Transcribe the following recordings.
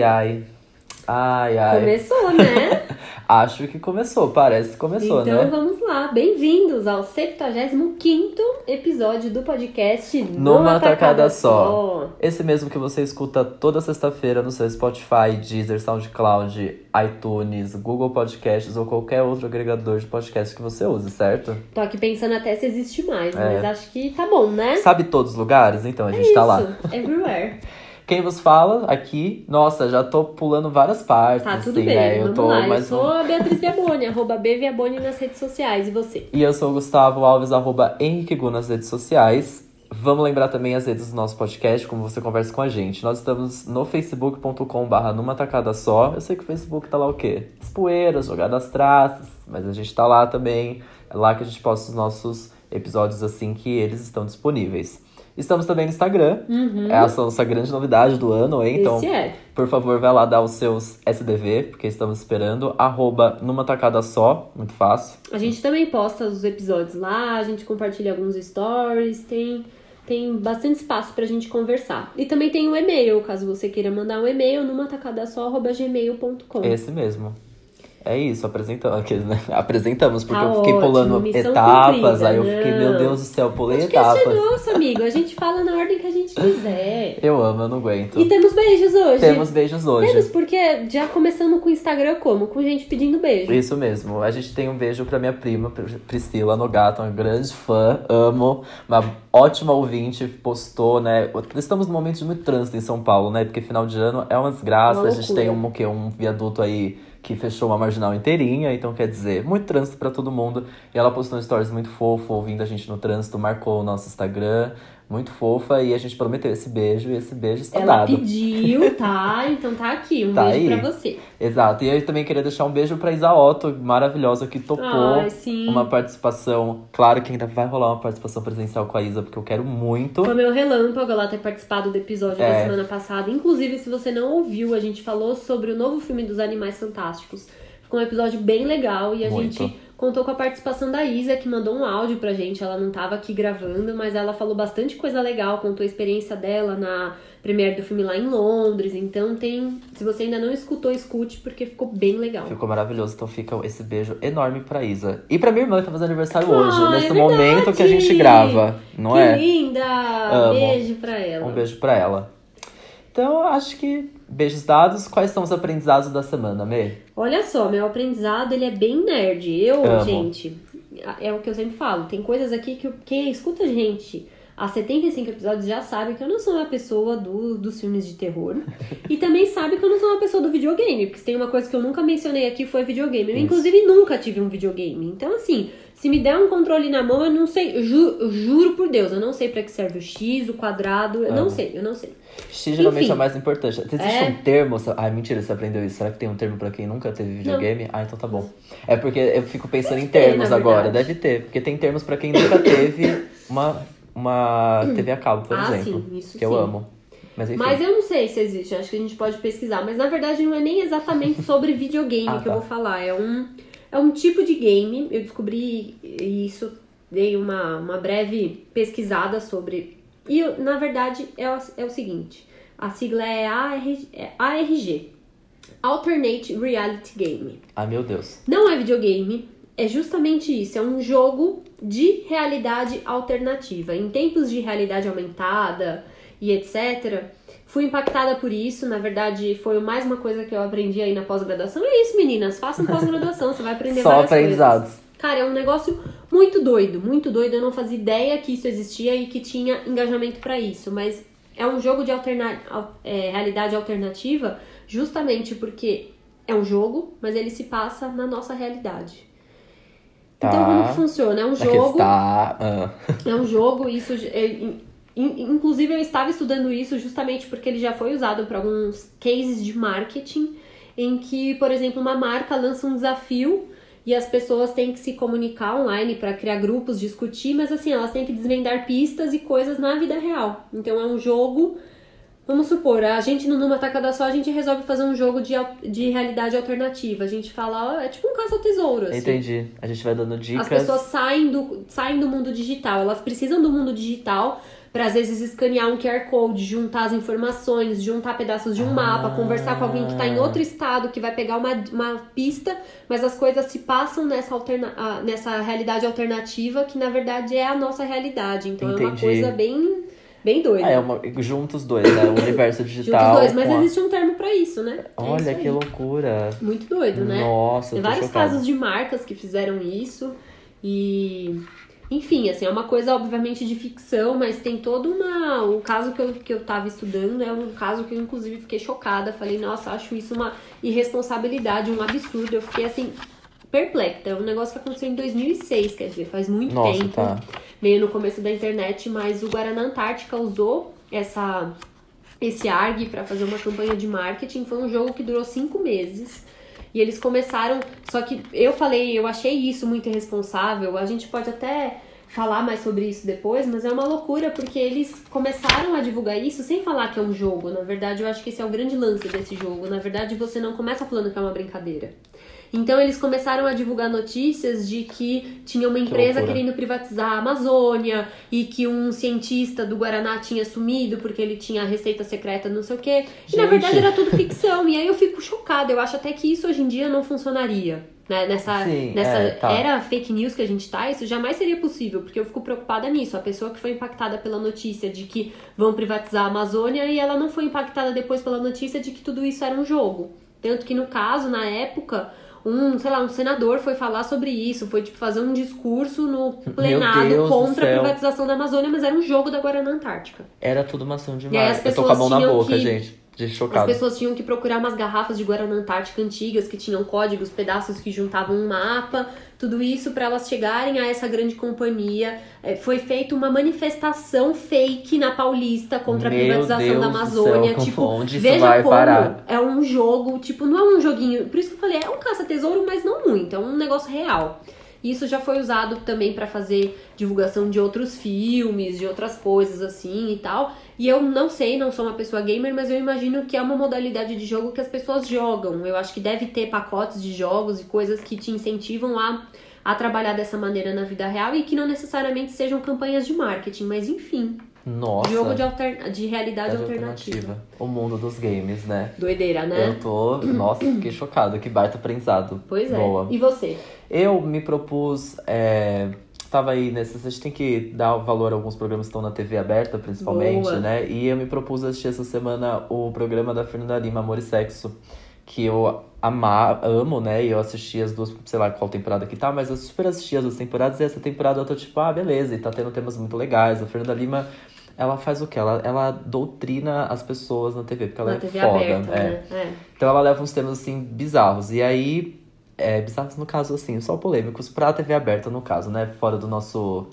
Ai, ai. Ai, ai. Começou, né? Acho que começou, parece que começou, então né? vamos lá. Bem-vindos ao 75 episódio do podcast Numa tacada só. Esse mesmo que você escuta toda sexta-feira no seu Spotify, Deezer, SoundCloud, iTunes, Google Podcasts ou qualquer outro agregador de podcast que você use, certo? Tô aqui pensando até se existe mais, É. mas acho que tá bom, né? Sabe todos os lugares? Então a é gente isso, tá lá. everywhere. Quem vos fala aqui, nossa, já tô pulando várias partes, Tá, tudo assim, bem, né? Eu tô lá. Eu mais sou a Beatriz Viaboni, arroba bviaboni nas redes sociais. E você? E eu sou o Gustavo Alves, arroba Henrique Gu nas redes sociais. Vamos lembrar também as redes do nosso podcast, como você conversa com a gente. Nós estamos no facebook.com barra numa tacada só. Eu sei que o Facebook tá lá o quê? As poeiras, jogadas traças, mas a gente tá lá também. É lá que a gente posta os nossos episódios assim que eles estão disponíveis. Estamos também no Instagram. É a nossa grande novidade do ano, hein? Então, Esse é. por favor, vai lá dar os seus SDV, porque estamos esperando. Arroba numa tacada só, muito fácil. A gente também posta os episódios lá, a gente compartilha alguns stories, tem, tem bastante espaço pra gente conversar. E também tem o e-mail, caso você queira mandar um e-mail, numa tacadasó.gmail.com. Esse mesmo. É isso, apresentamos, aqueles, né? apresentamos, porque Tá eu fiquei ótimo, pulando etapas, cumprida, aí eu fiquei, não. meu Deus do céu, pulei Podcast é etapas. nosso, amigo. A gente fala na ordem que a gente quiser. Eu amo, eu não aguento. E temos beijos hoje. Temos beijos hoje. Temos, porque já começamos com o Instagram como? Com gente pedindo beijo. Isso mesmo. A gente tem um beijo pra minha prima, Pr- Priscila Nogato, uma grande fã, amo, uma ótima ouvinte, postou, né? Estamos num momento de muito trânsito em São Paulo, né? Porque final de ano é uma desgraça. Uma a gente tem um, o quê? um viaduto aí que fechou uma marginal inteirinha, então quer dizer, muito trânsito pra todo mundo. E ela postou um stories muito fofo, ouvindo a gente no trânsito, marcou o nosso Instagram, muito fofa, e a gente prometeu esse beijo, e esse beijo está Ela dado. pediu, tá? Então tá aqui. Um Tá beijo aí. pra você. Exato. E eu também queria deixar um beijo pra Isa Otto, maravilhosa, que topou Ai, sim. uma participação. Claro que ainda vai rolar uma participação presencial com a Isa, porque eu quero muito. Foi meu relâmpago ela ter participado do episódio É. da semana passada. Inclusive, se você não ouviu, a gente falou sobre o novo filme dos Animais Fantásticos. Ficou um episódio bem legal e a Muito. gente contou com a participação da Isa, que mandou um áudio pra gente. Ela não tava aqui gravando, mas ela falou bastante coisa legal, contou a experiência dela na premiere do filme lá em Londres. Então tem. Se você ainda não escutou, escute, porque ficou bem legal. Ficou maravilhoso, então fica esse beijo enorme pra Isa. E pra minha irmã que tá fazendo aniversário hoje, Ah, nesse é momento que a gente verdade! grava, não que é? linda! Amo. Beijo pra ela. Um beijo pra ela. Então, acho que beijos dados. Quais são os aprendizados da semana, Mê? Olha só, meu aprendizado ele é bem nerd. Eu, Amo. gente, é o que eu sempre falo. Tem coisas aqui que quem escuta a gente há 75 episódios já sabe que eu não sou uma pessoa do, dos filmes de terror. e também sabe que eu não sou uma pessoa do videogame. Porque se tem uma coisa que eu nunca mencionei aqui foi videogame. Eu, Isso. inclusive, nunca tive um videogame. Então, assim, se me der um controle na mão, eu não sei. Eu, ju- eu juro por Deus, eu não sei pra que serve o X, o quadrado. Eu não Amo. sei, eu não sei. X geralmente Enfim. é o mais importante. Existe É. um termo. Ai, mentira, você aprendeu isso. Será que tem um termo pra quem nunca teve videogame? Ah, então tá bom. É porque eu fico pensando em ter, termos na agora. Deve ter. Porque tem termos pra quem nunca teve uma, uma TV a cabo, por Ah, exemplo. sim, isso que eu sim. amo. Mas. Mas eu não sei se existe, acho que a gente pode pesquisar. Mas na verdade não é nem exatamente sobre videogame Ah, que eu tá. vou falar. É um, é um tipo de game. Eu descobri isso, dei uma, uma breve pesquisada sobre. E eu- na verdade é o, é o seguinte: a sigla é, AR, é ARG Alternate Reality Game. Ai, meu Deus. Não é videogame, é justamente isso, é um jogo de realidade alternativa. Em tempos de realidade aumentada e etc., fui impactada por isso. Na verdade, foi mais uma coisa que eu aprendi aí na pós-graduação. É isso, meninas, façam pós-graduação, você vai aprender Só várias aprendizados. coisas. Cara, é um negócio muito doido, muito doido. Eu não fazia ideia que isso existia e que tinha engajamento pra isso, mas é um jogo de alterna al- é, realidade alternativa justamente porque é um jogo, mas ele se passa na nossa realidade. Então, Tá. como que funciona? É um Aqui jogo. está. ah. É um jogo, isso. é, in- in- inclusive, eu estava estudando isso justamente porque ele já foi usado para alguns cases de marketing, em que, por exemplo, uma marca lança um desafio e as pessoas têm que se comunicar online para criar grupos, discutir, mas assim, elas têm que desvendar pistas e coisas na vida real. Então, é um jogo Vamos supor, a gente no Numa Tacada Só, a gente resolve fazer um jogo de, de realidade alternativa. A gente fala, ó, é tipo um caça ao tesouro, assim. Entendi. A gente vai dando dicas. As pessoas saem do, saem do mundo digital, elas precisam do mundo digital para às vezes escanear um QR Code, juntar as informações, juntar pedaços de um Ah. mapa, conversar com alguém que tá em outro estado, que vai pegar uma, uma pista, mas as coisas se passam nessa, alterna nessa realidade alternativa que na verdade é a nossa realidade. Então é uma Entendi. coisa bem, bem doida. Ah, é uma, juntos os dois, né? O universo Juntos digital. dois, mas a- existe um termo pra isso, né? É Olha isso aí. que loucura. Muito doido, né? Nossa, Tem vários casos de marcas que fizeram isso e enfim, assim, é uma coisa obviamente de ficção, mas tem toda uma o caso que eu, que eu tava estudando é um caso que eu inclusive fiquei chocada, falei, nossa, acho isso uma irresponsabilidade, um absurdo. Eu fiquei assim perplexa. É um negócio que aconteceu em 2006, quer dizer, faz muito Nossa, tempo. tá. Meio no começo da internet, mas o Guaraná Antártica usou essa esse ARG para fazer uma campanha de marketing. Foi um jogo que durou cinco meses. E eles começaram. Só que eu falei, eu achei isso muito irresponsável. A gente pode até falar mais sobre isso depois, mas é uma loucura porque eles começaram a divulgar isso sem falar que é um jogo. Na verdade, eu acho que esse é o grande lance desse jogo. Na verdade, você não começa falando que é uma brincadeira. Então eles começaram a divulgar notícias de que tinha uma empresa loucura. querendo privatizar a Amazônia e que um cientista do Guaraná tinha sumido porque ele tinha a receita secreta, não sei o quê. E na Gente. verdade era tudo ficção. e aí eu fico chocada. Eu acho até que isso hoje em dia não funcionaria. Né? Nessa, Sim, nessa é, tá. era fake news que a gente tá, isso jamais seria possível, porque eu fico preocupada nisso. A pessoa que foi impactada pela notícia de que vão privatizar a Amazônia e ela não foi impactada depois pela notícia de que tudo isso era um jogo. Tanto que no caso, na época, um, sei lá, um senador foi falar sobre isso, foi tipo fazer um discurso no do contra a privatização da Amazônia, mas era um jogo da Guarana Antártica. Era tudo uma ação E aí demais. as Eu tô com a mão pessoas na boca, que- gente. As chocado. pessoas tinham que procurar umas garrafas de Guaraná Antártica antigas que tinham códigos, pedaços que juntavam um mapa, tudo isso para elas chegarem a essa grande companhia. É, foi feita uma manifestação fake na Paulista contra a Meu privatização Deus da Amazônia. céu, tipo, onde isso veja vai como parar? é um jogo, tipo, não é um joguinho. Por isso que eu falei, é um caça-tesouro, mas não muito, é um negócio real. Isso já foi usado também para fazer divulgação de outros filmes, de outras coisas assim e tal. E eu não sei, não sou uma pessoa gamer, mas eu imagino que é uma modalidade de jogo que as pessoas jogam. Eu acho que deve ter pacotes de jogos e coisas que te incentivam a, a trabalhar dessa maneira na vida real e que não necessariamente sejam campanhas de marketing, mas enfim, Nossa. jogo de, alter, de realidade realidade alternativa. O mundo dos games, né? Doideira, né? Eu tô. Nossa, fiquei chocado. Que baita aprendizado. Pois é. Boa. E você? Eu me propus. É, tava aí nesse. A gente tem que dar valor a alguns programas que estão na TV aberta, principalmente, Boa. né? E eu me propus assistir essa semana o programa da Fernanda Lima, Amor e Sexo. Que eu ama, amo, né? E eu assisti as duas, sei lá qual temporada que tá, mas eu super assisti as duas temporadas e essa temporada eu tô tipo, ah, beleza, e tá tendo temas muito legais. A Fernanda Lima, ela faz o quê? Ela, ela doutrina as pessoas na TV, porque ela na é TV foda. aberta, é. né? É. Então ela leva uns temas assim bizarros. E aí, é, bizarros no caso assim, só polêmicos pra TV aberta no caso, né? Fora do nosso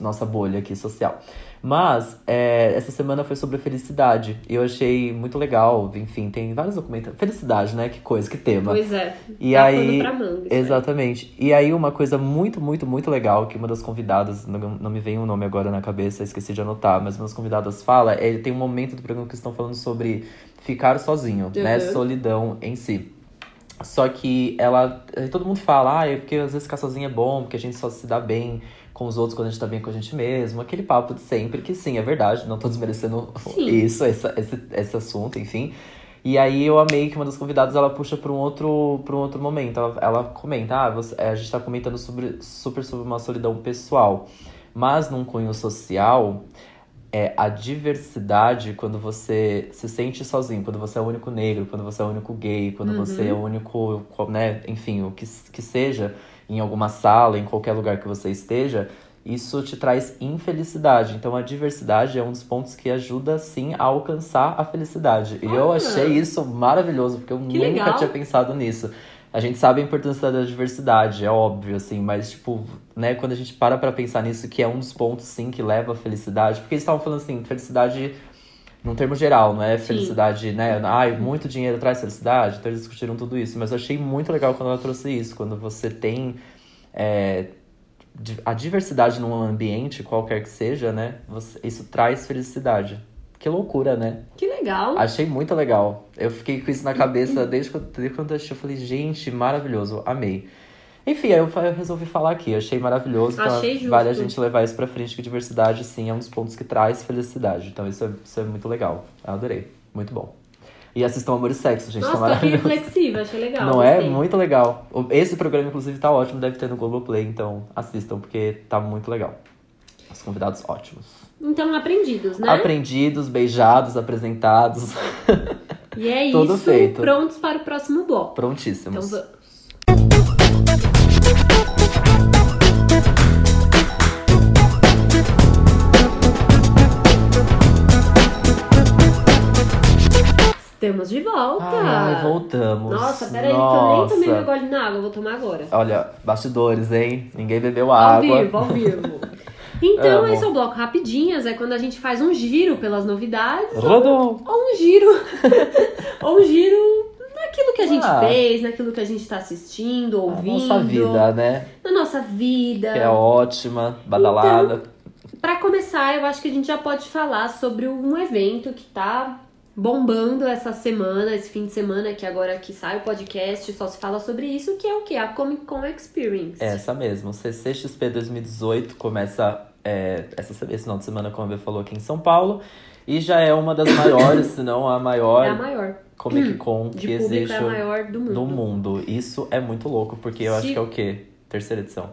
nossa bolha aqui social. Mas é, essa semana foi sobre felicidade. E eu achei muito legal. Enfim, tem vários documentos. Felicidade, né? Que coisa, que tema. Pois é. E Dá aí- manga. Exatamente. E aí, uma coisa muito, muito, muito legal que uma das convidadas, não, não me vem o nome agora na cabeça, esqueci de anotar, mas uma das convidadas fala, é, tem um momento do programa que estão falando sobre ficar sozinho, né? Uhum. Solidão em si. Só que ela. eh, Todo mundo fala, ah, é porque às vezes ficar sozinho é bom, porque a gente só se dá bem com os outros quando a gente tá bem com a gente mesmo. Aquele papo de sempre, que sim, é verdade, não tô desmerecendo Sim. isso, essa, esse, esse assunto, enfim. E aí eu amei que uma das convidadas ela puxa para um outro para um outro momento. Ela, ela comenta, ah, você- a gente tá comentando sobre super sobre uma solidão pessoal, mas num cunho social, é a diversidade quando você se sente sozinho, quando você é o único negro, quando você é o único gay, quando Uhum. você é o único, né, enfim, o que, que seja, em alguma sala, em qualquer lugar que você esteja, isso te traz infelicidade. Então a diversidade é um dos pontos que ajuda sim a alcançar a felicidade. E eu Ah. achei isso maravilhoso, porque eu nunca legal. tinha pensado nisso. A gente sabe a importância da diversidade, é óbvio, assim, mas, tipo, né, quando a gente para pra pensar nisso, que é um dos pontos, sim, que leva à felicidade, porque eles estavam falando assim, felicidade num termo geral, não é Sim. felicidade, né? Ai, muito dinheiro traz felicidade, então eles discutiram tudo isso, mas eu achei muito legal quando ela trouxe isso, quando você tem é, a diversidade num ambiente, qualquer que seja, né? Você- isso traz felicidade. Que loucura, né? Que legal. Achei muito legal. Eu fiquei com isso na cabeça desde desde quando eu assisti. Eu falei, gente, maravilhoso, amei. Enfim, aí eu, eu resolvi falar aqui. Achei maravilhoso. Então Achei justo. vale a gente levar isso pra frente, que diversidade, sim, é um dos pontos que traz felicidade. Então isso é, isso é muito legal. Eu adorei. Muito bom. E assistam Amor e Sexo, gente. tá Nossa, aqui maravilhoso. reflexiva, achei legal. Não é? gostei. Muito legal. Esse programa, inclusive, tá ótimo, deve ter no Globoplay, então assistam, porque tá muito legal. Os convidados ótimos. Então, aprendidos, né? Aprendidos, beijados, apresentados, E é Tudo isso, feito. prontos para o próximo bloco. Então prontíssimos. vamos. Estamos de volta. Ai, voltamos. Nossa, peraí, que eu nem Nossa. tomei meu gole na água, vou tomar agora. Olha, bastidores, hein? Ninguém bebeu Ao água. vivo, ao vivo. Então, Amo. esse é o bloco Rapidinhas, é quando a gente faz um giro pelas novidades Rodou. ou um giro. ou um giro naquilo que a gente Ah. fez, naquilo que a gente tá assistindo, ouvindo. nossa vida, né? Na nossa vida. Que é ótima, badalada. Pra começar, eu acho que a gente já pode falar sobre um evento que tá bombando essa semana, esse fim de semana, que agora que sai o podcast, só se fala sobre isso, que é o que? A Comic Con Experience. Essa mesmo. CCXP 2018 começa é, essa, esse final de semana, como a Bia falou, aqui em São Paulo. E já é uma das maiores, se não a maior É a maior. Comic Con De que existe é a maior do mundo. no mundo. Isso é muito louco, porque eu acho Se- que é o quê? Terceira edição?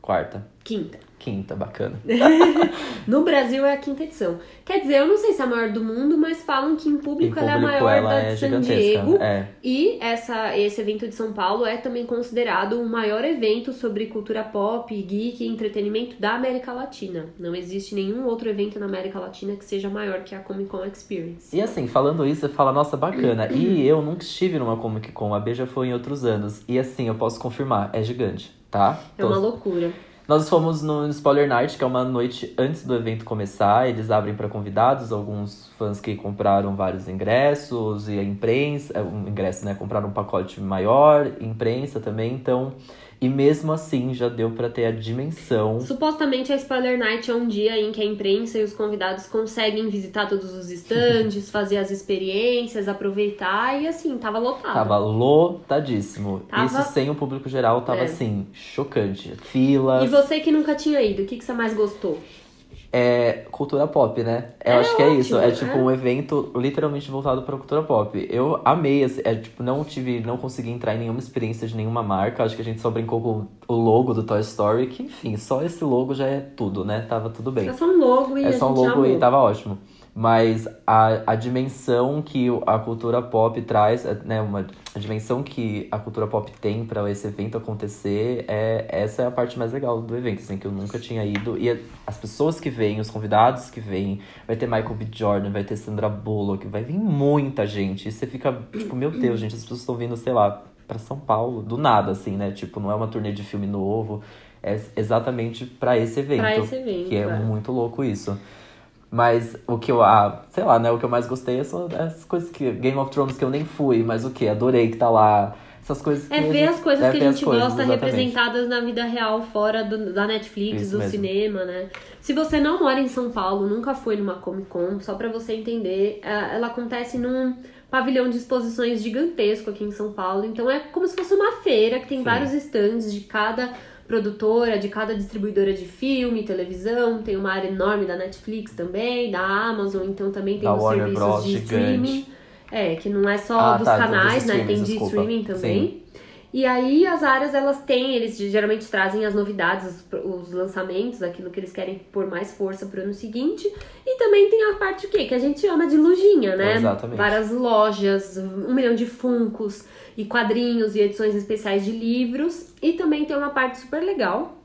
Quarta? Quinta. Quinta, bacana. No Brasil é a quinta edição. Quer dizer, eu não sei se é a maior do mundo, mas falam que em público, Em ela é a público maior ela da é de San. Diego. É. E essa, esse evento de São Paulo é também considerado o maior evento sobre cultura pop, geek e entretenimento da América Latina. Não existe nenhum outro evento na América Latina que seja maior que a Comic Con Experience. E assim, falando isso, você fala, nossa, bacana. E eu nunca estive numa Comic Con, a B já foi em outros anos. E assim, eu posso confirmar, é gigante, tá? É uma loucura. Nós fomos no Spoiler Night, que é uma noite antes do evento começar. Eles abrem para convidados, alguns fãs que compraram vários ingressos e a imprensa, é, um ingresso, né? Compraram um pacote maior, imprensa também. Então, e mesmo assim já deu para ter a dimensão. Supostamente a Spoiler Night é um dia em que a imprensa e os convidados conseguem visitar todos os estandes, fazer as experiências, aproveitar e assim, tava lotado. Tava lotadíssimo. Tava- Isso sem o público geral tava É. assim, chocante. Filas. E você que nunca tinha ido, o que, que você mais gostou? É cultura pop, né? Eu É acho que é isso. ótimo, É tipo é. um evento literalmente voltado pra cultura pop. Eu amei, é, tipo, não tive, não consegui entrar em nenhuma experiência de nenhuma marca. Acho que a gente só brincou com o logo do Toy Story, que enfim, só esse logo já é tudo, né? Tava tudo bem. É só um logo e É só um logo amou. e tava ótimo. Mas a, a dimensão que a cultura pop traz, é, né, uma, a dimensão que a cultura pop tem pra esse evento acontecer, é, essa é a parte mais legal do evento, assim, que eu nunca tinha ido. E as pessoas que vêm, os convidados que vêm, vai ter Michael B. Jordan, vai ter Sandra Bullock, vai vir muita gente. E você fica, tipo, meu Deus, gente, as pessoas estão vindo, sei lá, pra São Paulo, do nada, assim, né? Tipo, não é uma turnê de filme novo, é exatamente pra esse evento. Pra esse evento, Que é é. muito louco isso. Mas o que eu, ah, sei lá, né? O que eu mais gostei é só as coisas que. Game of Thrones que eu nem fui, mas o que? Adorei que tá lá. Essas coisas que. É ver as coisas é que a gente coisas, gosta exatamente. representadas na vida real, fora do- da Netflix, Isso do mesmo. cinema, né? Se você não mora em São Paulo, nunca foi numa Comic Con, só pra você entender, eh, ela acontece num pavilhão de exposições gigantesco aqui em São Paulo. Então é como se fosse uma feira que tem Sim. vários stands de cada produtora, de cada distribuidora de filme, televisão, tem uma área enorme da Netflix também, da Amazon, então também tem Da os Warner serviços Bros, de gigante. streaming. É, que não é só Ah, dos tá, canais, né? Tem de desculpa. streaming também. E aí as áreas elas têm, eles geralmente trazem as novidades, os, os lançamentos, aquilo que eles querem pôr mais força pro ano seguinte. E também tem a parte o quê? Que a gente chama de lojinha, né? Exatamente. Várias lojas, um milhão de funcos e quadrinhos e edições especiais de livros. E também tem uma parte super legal,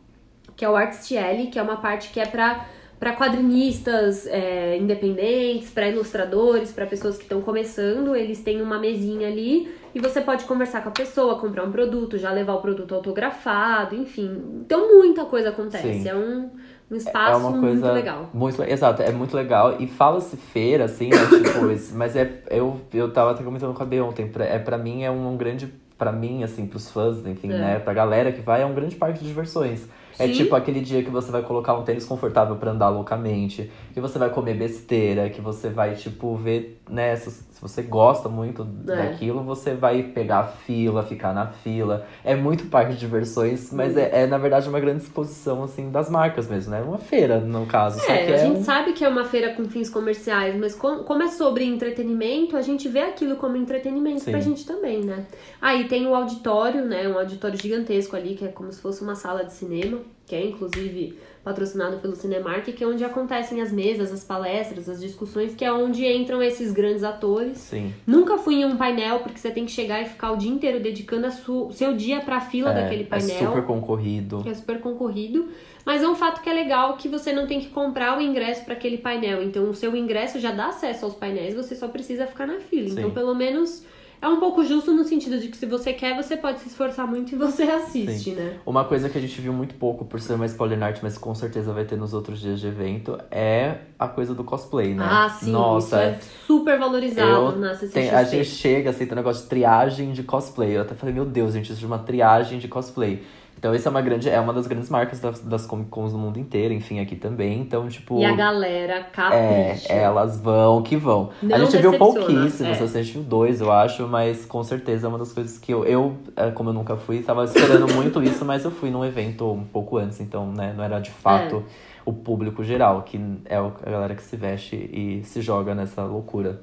que é o Artistiele, que é uma parte que é pra para quadrinistas é, independentes, para ilustradores, para pessoas que estão começando, eles têm uma mesinha ali e você pode conversar com a pessoa, comprar um produto, já levar o produto autografado, enfim. Então muita coisa acontece. Sim. É um, um É espaço uma coisa muito legal. Muito, exato, é muito legal. E fala-se feira, assim, né? tipo, mas é. Eu, eu tava até comentando com a B ontem. Pra, é, pra mim é um, grande. Pra mim, assim, pros fãs, enfim, É. né? Pra galera que vai, é um grande parque de diversões. É Sim. tipo aquele dia que você vai colocar um tênis confortável pra andar loucamente, que você vai comer besteira, que você vai, tipo, ver, né, se, se você gosta muito É. daquilo, você vai pegar a fila, ficar na fila. É muito parque de diversões, mas é, é, na verdade uma grande exposição, assim, das marcas mesmo, né? Uma feira, no caso. É, a é gente um- sabe que é uma feira com fins comerciais, mas com- como é sobre entretenimento, a gente vê aquilo como entretenimento Sim. pra gente também, né? Aí tem o auditório, né? Um auditório gigantesco ali, que é como se fosse uma sala de cinema, que é inclusive patrocinado pelo Cinemark, que é onde acontecem as mesas, as palestras, as discussões, que é onde entram esses grandes atores. Sim. Nunca fui em um painel, porque você tem que chegar e ficar o dia inteiro dedicando o seu dia pra fila É, daquele é painel super concorrido. é super concorrido, mas é um fato que é legal que você não tem que comprar o ingresso para aquele painel. Então, o seu ingresso já dá acesso aos painéis, você só precisa ficar na fila. Sim. Então, pelo menos é um pouco justo no sentido de que se você quer, você pode se esforçar muito e você assiste, né? Uma coisa que a gente viu muito pouco por ser uma spoiler night, mas com certeza vai ter nos outros dias de evento, é a coisa do cosplay, né? Ah, sim, Nossa, isso é super valorizado eu na tem, a gente chega assim, tem um negócio de triagem de cosplay. Eu até falei, meu Deus, gente, isso é uma triagem de cosplay. Então, isso é uma grande, é uma das grandes marcas das, das Comic Cons do mundo inteiro, enfim, aqui também. Então, tipo. E a galera É, capricha. elas vão que vão. Não a gente viu pouquíssimos, é. a gente viu dois, eu acho, mas com certeza é uma das coisas que eu, eu é, como eu nunca fui, tava esperando muito isso, mas eu fui num evento um pouco antes, então, né, não era de fato É. o público geral, que é a galera que se veste e se joga nessa loucura.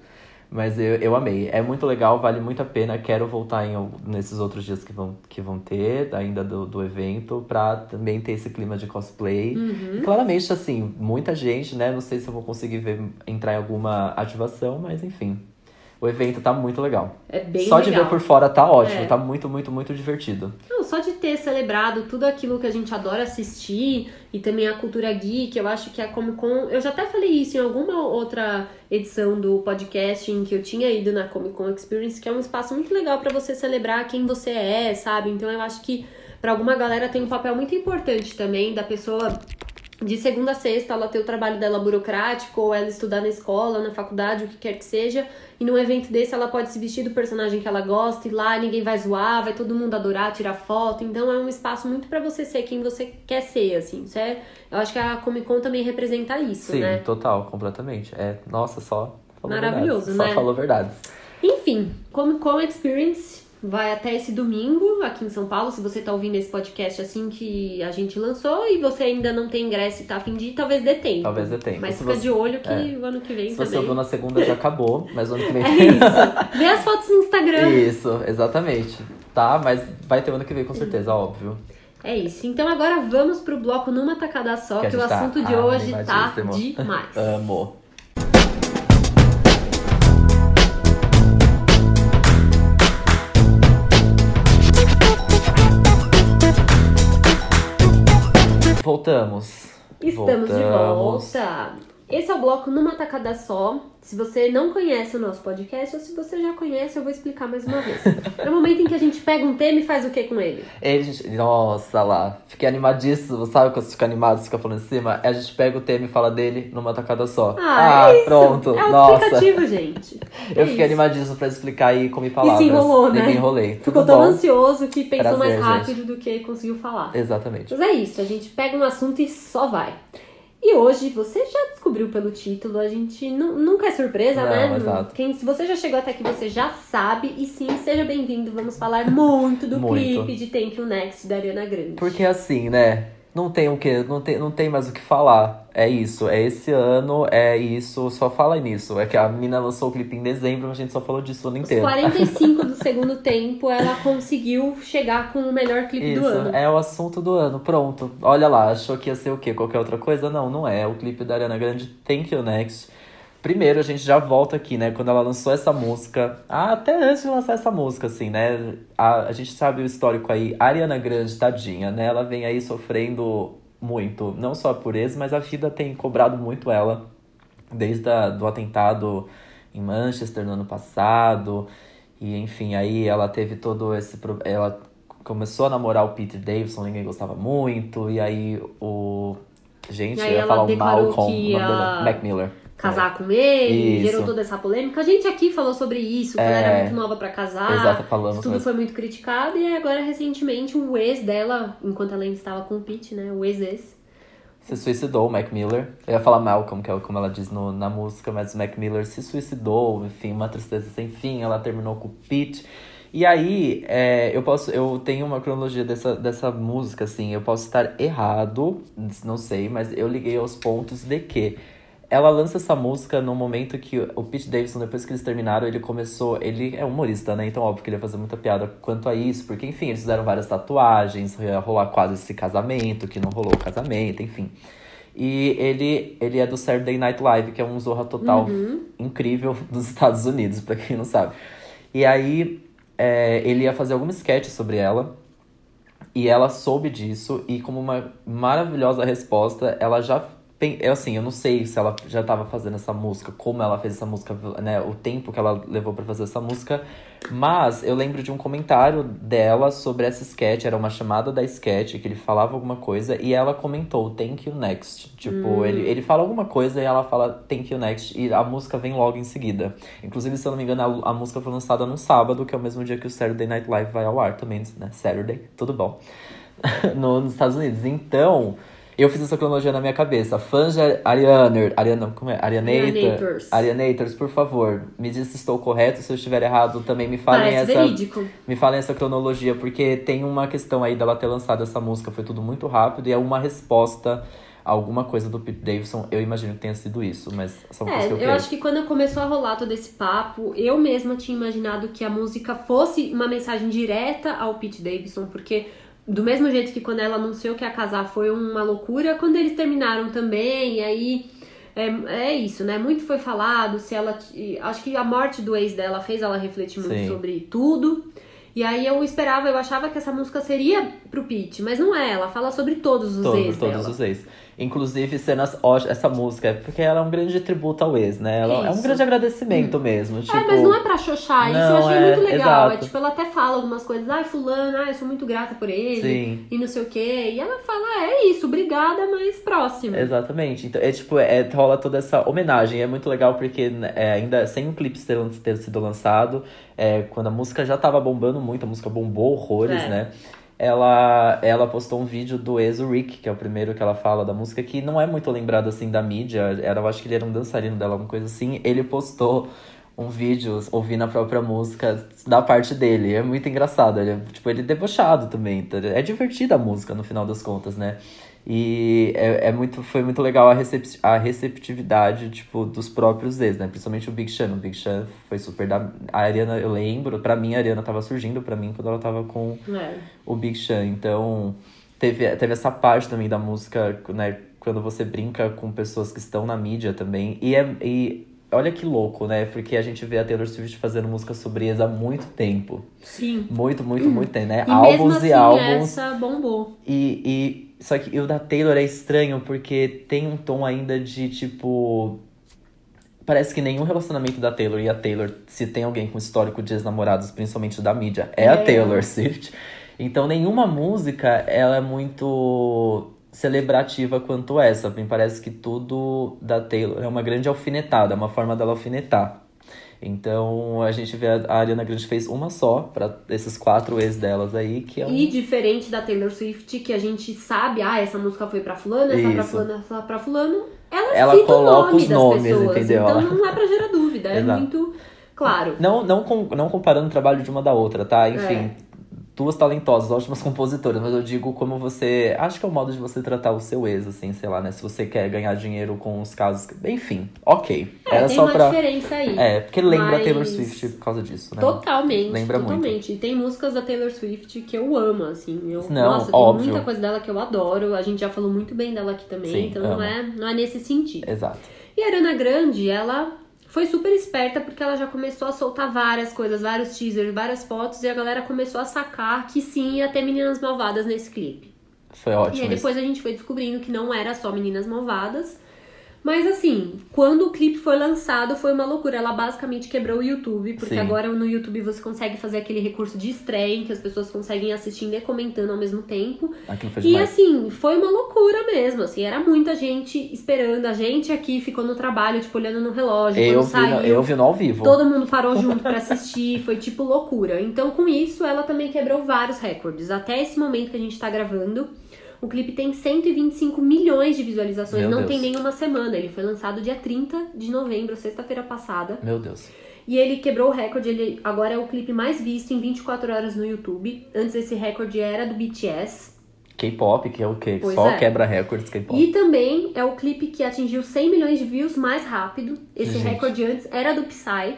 Mas eu, eu amei. É muito legal, vale muito a pena. Quero voltar em, nesses outros dias que vão, que vão ter, ainda do, do evento, pra também ter esse clima de cosplay. Uhum. Claramente, assim, muita gente, né? Não sei se eu vou conseguir ver, entrar em alguma ativação, mas enfim. O evento tá muito legal. É bem Só de legal. ver por fora tá ótimo, É. tá muito, muito, muito divertido. Não, só de ter celebrado tudo aquilo que a gente adora assistir e também a cultura geek, eu acho que a Comic Con. Eu já até falei isso em alguma outra edição do podcast em que eu tinha ido na Comic Con Experience, que é um espaço muito legal pra você celebrar quem você é, sabe? Então eu acho que pra alguma galera tem um papel muito importante também da pessoa de segunda a sexta ela ter o trabalho dela burocrático, ou ela estudar na escola, na faculdade, o que quer que seja, e num evento desse ela pode se vestir do personagem que ela gosta, e lá ninguém vai zoar, vai todo mundo adorar, tirar foto, então é um espaço muito pra você ser quem você quer ser, assim, isso é, eu acho que a Comic Con também representa isso, Sim, né? total, completamente. É, nossa, só falou Maravilhoso, verdades. né? Só falou verdades. Enfim, Comic Con Experience vai até esse domingo aqui em São Paulo. Se você tá ouvindo esse podcast assim que a gente lançou e você ainda não tem ingresso e tá a fim de ir, talvez dê tempo. Talvez dê tempo. Mas Se fica você- de olho que é. o ano que vem Se você também. ouviu na segunda, já acabou, mas o ano que vem. É isso. Vê as fotos no Instagram. Isso, exatamente. Tá, mas vai ter ano que vem, com certeza, óbvio. É isso. Então agora vamos pro bloco numa tacada só, Que que, o tá assunto de hoje tá demais. Amo. Voltamos. Estamos de Voltamos. volta. Esse é o bloco numa tacada só. Se você não conhece o nosso podcast, ou se você já conhece, eu vou explicar mais uma vez. É o momento em que a gente pega um tema e faz o que com ele? Ele, gente, nossa lá, fiquei animadíssimo, sabe quando você fica animado, você fica falando em cima? A gente pega o tema e fala dele numa tacada só. Ah, é isso. pronto, É nossa. gente. Eu É fiquei isso. animadíssimo pra explicar e comi palavras. E se enrolou, E né? me enrolei. Ficou tão bom? ansioso que pensou Prazer, mais rápido do que conseguiu falar. Exatamente. Mas é isso, a gente pega um assunto e só vai. E hoje, você já descobriu pelo título, a gente nu- nunca é surpresa, Não, né? exato. Quem, se você já chegou até aqui, você já sabe. E sim, seja bem-vindo. Vamos falar muito do Muito. clipe de Thank You Next da Ariana Grande. Porque assim, né? Não tem o que, não tem, não tem mais o que falar. É isso, é esse ano, é isso, só fala nisso. É que a menina lançou o clipe em dezembro, a gente só falou disso o ano Os inteiro. 45 do segundo tempo, ela conseguiu chegar com o melhor clipe Isso, do ano. é o assunto do ano, pronto. Olha lá, achou que ia ser o quê? Qualquer outra coisa? Não, não é. O clipe da Ariana Grande, Thank You Next. Primeiro, a gente já volta aqui, né? Quando ela lançou essa música, ah, até antes de lançar essa música, assim, né? A, a gente sabe o histórico aí, a Ariana Grande, tadinha, né? Ela vem aí sofrendo muito, não só por isso, mas a vida tem cobrado muito ela, desde a, do atentado em Manchester no ano passado. E enfim, aí ela teve todo esse ela começou a namorar o Peter Davidson, ninguém gostava muito, e aí o gente, E eu ia falar o Malcolm, o é a- Mac Miller. Casar com ele, Isso. gerou toda essa polêmica. A gente aqui falou sobre isso, que ela É. era muito nova pra casar. Exato, falamos Tudo mesmo. foi muito criticado e agora recentemente o ex dela, enquanto ela ainda estava com o Pete, né? O ex-ex. Se suicidou, o Mac Miller. Eu ia falar Malcolm, que é como ela diz no, na música, mas o Mac Miller se suicidou, enfim, uma tristeza sem fim. Ela terminou com o Pete. E aí, é, eu posso. Eu tenho uma cronologia dessa, dessa música, assim. Eu posso estar errado, não sei, mas eu liguei aos pontos de que ela lança essa música no momento que o Pete Davidson, depois que eles terminaram, ele começou. Ele é humorista, né? Então, óbvio que ele ia fazer muita piada quanto a isso, porque, enfim, eles fizeram várias tatuagens, ia rolar quase esse casamento, que não rolou o casamento, enfim. E ele, ele é do Saturday Night Live, que é um Zorra Total incrível dos Estados Unidos, pra quem não sabe. E aí, é, ele ia fazer alguma sketch sobre ela. E ela soube disso e como uma maravilhosa resposta, ela já eu assim, eu não sei se ela já estava fazendo essa música, como ela fez essa música, né, o tempo que ela levou para fazer essa música, mas eu lembro de um comentário dela sobre essa sketch, era uma chamada da sketch que ele falava alguma coisa e ela comentou thank you next. Tipo, ele, ele fala alguma coisa e ela fala thank you next e a música vem logo em seguida. Inclusive, se eu não me engano, a, a música foi lançada no sábado, que é o mesmo dia que o Saturday Night Live vai ao ar também, né? Saturday, tudo bom. no, nos Estados Unidos. Então, eu fiz essa cronologia na minha cabeça. Fãs de Arianer, Ariana, como é? Arianator, Arianators. Arianators, por favor, me diz se estou correto, se eu estiver errado, também me falem Parece essa verídico. me falem essa cronologia, porque tem uma questão aí dela ter lançado essa música, foi tudo muito rápido, e é uma resposta a alguma coisa do Pete Davidson. Eu imagino que tenha sido isso, mas são coisas É, que eu eu creio. acho que quando começou a rolar todo esse papo, eu mesma tinha imaginado que a música fosse uma mensagem direta ao Pete Davidson, porque do mesmo jeito que quando ela anunciou que ia casar foi uma loucura, quando eles terminaram também, e aí é, é isso, né? Muito foi falado, se ela. Acho que a morte do ex dela fez ela refletir muito Sim. sobre tudo. E aí eu esperava, eu achava que essa música seria pro Pete, mas não é, ela fala sobre todos os Todo- ex todos dela. os ex. Inclusive, cenas ótimas. Essa música, é porque ela é um grande tributo ao ex, né? Ela é um grande agradecimento mesmo. Tipo, É, mas não é pra xoxar, isso eu achei é, muito legal. É exato. tipo, ela até fala algumas coisas, ai, fulano, ai, eu sou muito grata por ele, Sim. e não sei o quê. E ela fala, ah, é isso, obrigada, mas próximo. Exatamente. Então, é tipo, é, rola toda essa homenagem. É muito legal porque né, é, ainda sem o clipe ter, ter sido lançado, é, quando a música já tava bombando muito, a música bombou horrores, É. né? Ela, ela postou um vídeo do Ezo Rick, que é o primeiro que ela fala da música, que não é muito lembrado assim da mídia. Era, eu acho que ele era um dançarino dela, alguma coisa assim. Ele postou um vídeo ouvindo a própria música da parte dele. É muito engraçado. Ele, é, tipo, ele é debochado também. tá? É divertida a música, no final das contas, né? E é, é muito, foi muito legal a, recep a receptividade, tipo, dos próprios ex, né? Principalmente o Big Sean. O Big Sean foi super da... A Ariana, eu lembro, pra mim, a Ariana tava surgindo pra mim quando ela tava com É. o Big Sean. Então, teve, teve essa parte também da música, né? Quando você brinca com pessoas que estão na mídia também. E, é, e olha que louco, né? Porque a gente vê a Taylor Swift fazendo música sobre ex há muito tempo. Sim. Muito, muito, muito tempo, né? E mesmo álbuns assim, e álbuns. essa bombou. E, e só que o da Taylor é estranho porque tem um tom ainda de tipo. Parece que nenhum relacionamento da Taylor e a Taylor, se tem alguém com histórico de ex-namorados, principalmente da mídia, é, a É. Taylor Swift. Então nenhuma música ela é muito celebrativa quanto essa. Me parece que tudo da Taylor é uma grande alfinetada, uma forma dela alfinetar. Então a gente vê a a Ariana Grande fez uma só pra esses quatro ex delas aí, que é um. E diferente da Taylor Swift, que a gente sabe, ah, essa música foi pra fulano, essa pra Isso. fulano, essa pra fulano, ela, Ela cita coloca o nome os das nomes, pessoas. entendeu? Então não é pra gerar dúvida, é muito claro. Não, não, com- não comparando o trabalho de uma da outra, tá? É. Duas talentosas, ótimas compositoras, mas eu digo como você. Acho que é o modo de você tratar o seu ex, assim, sei lá, né? Se você quer ganhar dinheiro com os casos. Enfim, ok. É, Era tem só uma pra. diferença aí. É, porque lembra Mas- Taylor Swift por causa disso, né? Totalmente, Lembra muito. totalmente. E tem músicas da Taylor Swift que eu amo, assim. Eu, Não, nossa, óbvio. tem muita coisa dela que eu adoro. A gente já falou muito bem dela aqui também, Sim, então não é, não é nesse sentido. Exato. E a Ariana Grande, ela foi super esperta porque ela já começou a soltar várias coisas, vários teasers, várias fotos, e a galera começou a sacar que sim ia ter meninas malvadas nesse clipe. Foi E ótimo. aí isso. depois a gente foi descobrindo que não era só meninas malvadas, Mas assim, quando o clipe foi lançado, foi uma loucura. Ela basicamente quebrou o YouTube, porque Sim. agora no YouTube você consegue fazer aquele recurso de estreia em que as pessoas conseguem assistindo e comentando ao mesmo tempo. E demais. assim, foi uma loucura mesmo, assim, era muita gente esperando. A gente aqui ficou no trabalho, tipo, olhando no relógio, eu, quando vi, saiu. no- eu vi no ao vivo. Todo mundo parou junto pra assistir, foi tipo loucura. Então, com isso, ela também quebrou vários recordes. Até esse momento que a gente tá gravando, o clipe tem 125 milhões de visualizações, Meu não Deus. tem nenhuma semana. Ele foi lançado dia 30 de novembro, sexta-feira passada. Meu Deus. E ele quebrou o recorde, ele agora é o clipe mais visto em 24 horas no YouTube. Antes esse recorde era do BTS. K-pop, que é o quê? Pois Só é. quebra recordes K-pop. E também é o clipe que atingiu 100 milhões de views mais rápido. Esse Gente. recorde antes era do Psy.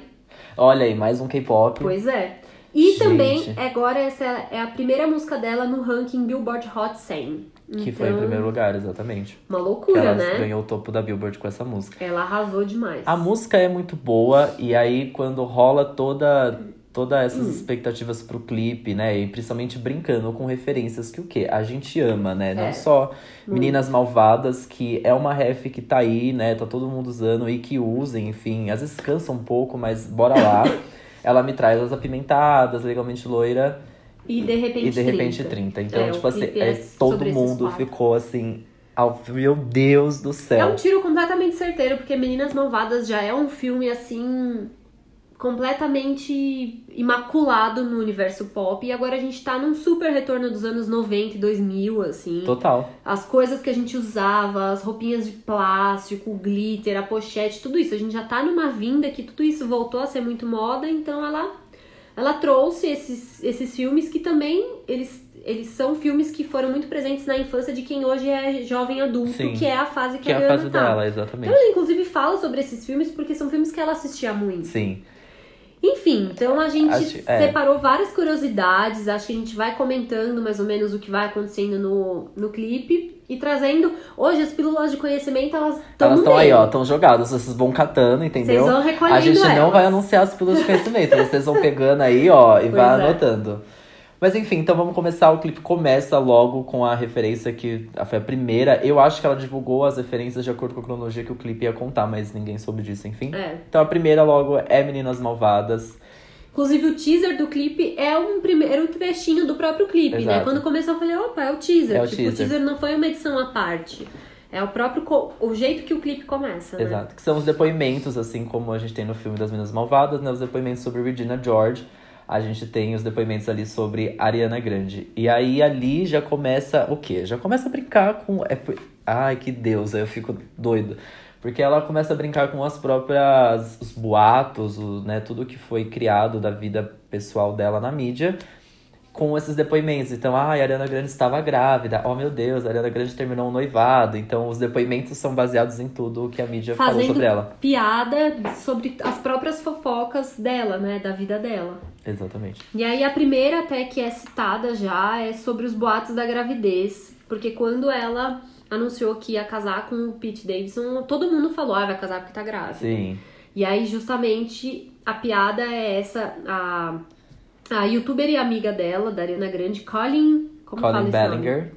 Olha aí, mais um K-pop. Pois é. E Gente. também, agora, essa é a primeira música dela no ranking Billboard Hot 100. Que foi em Então, primeiro lugar, exatamente. Uma loucura, ela né? ganhou o topo da Billboard com essa música. Ela arrasou demais. A música é muito boa, e aí quando rola toda todas essas Hum. expectativas pro clipe, né? E principalmente brincando com referências que o quê? A gente ama, né? Não É. só Meninas Malvadas, que é uma ref que tá aí, né? Tá todo mundo usando e que usem, enfim. Às vezes cansa um pouco, mas bora lá. Ela me traz as apimentadas, legalmente loira E de repente e de repente 30. 30. Então, É, tipo assim, é, é todo mundo ficou assim. Ao, meu Deus do É céu. um tiro completamente certeiro, porque Meninas Malvadas já é um filme assim. completamente imaculado no universo pop. E agora a gente tá num super retorno dos anos 90 e 2000, assim. Total. As coisas que a gente usava, as roupinhas de plástico, o glitter, a pochete, tudo isso. A gente já tá numa vinda que tudo isso voltou a ser muito moda, então ela, ela trouxe esses, esses filmes que também eles, eles são filmes que foram muito presentes na infância de quem hoje é jovem adulto, Sim. que é a fase que, Que é a a Rihanna fase tá. dela, exatamente. Então ela inclusive fala sobre esses filmes porque são filmes que ela assistia muito. Sim. Enfim, então a gente Acho- é. separou várias curiosidades, acho que a gente vai comentando mais ou menos o que vai acontecendo no, no clipe e trazendo. Hoje as pílulas de conhecimento elas estão Elas estão aí, ó, estão jogadas, vocês vão catando, entendeu? Vocês vão recolhendo A gente não elas. vai anunciar as pílulas de conhecimento, vocês vão pegando aí, ó, e Pois vai é. anotando. Mas enfim, então vamos começar. O clipe começa logo com a referência que foi a primeira. Eu acho que ela divulgou as referências de acordo com a cronologia que o clipe ia contar, mas ninguém soube disso, enfim. É. Então a primeira logo é Meninas Malvadas. Inclusive o teaser do clipe é um primeiro trechinho do próprio clipe, né? Exato. Quando começou eu falei, opa, é o teaser. É o tipo, teaser. o teaser não foi uma edição à parte. É o próprio o jeito que o clipe começa, né? Exato. Que são os depoimentos, assim como a gente tem no filme das Meninas Malvadas, né? Os depoimentos sobre Regina George. A gente tem os depoimentos ali sobre Ariana Grande. E aí ali já começa o quê? Já começa a brincar com. É... Ai, que Deus, eu fico doido. Porque ela começa a brincar com as próprias. os boatos, o, né? Tudo que foi criado da vida pessoal dela na mídia com esses depoimentos. Então, ah, a Ariana Grande estava grávida. Oh, meu Deus, a Ariana Grande terminou um noivado. Então, os depoimentos são baseados em tudo que a mídia falou Fazendo sobre ela. piada sobre as próprias fofocas dela, né? Da vida dela. Exatamente. E aí a primeira até que é citada já é sobre os boatos da gravidez, porque quando ela anunciou que ia casar com o Pete Davidson, todo mundo falou, ah, vai casar porque tá grávida. Sim. E aí justamente a piada é essa, a, a youtuber e amiga dela, da Ariana Grande, Colin, como Colin nome?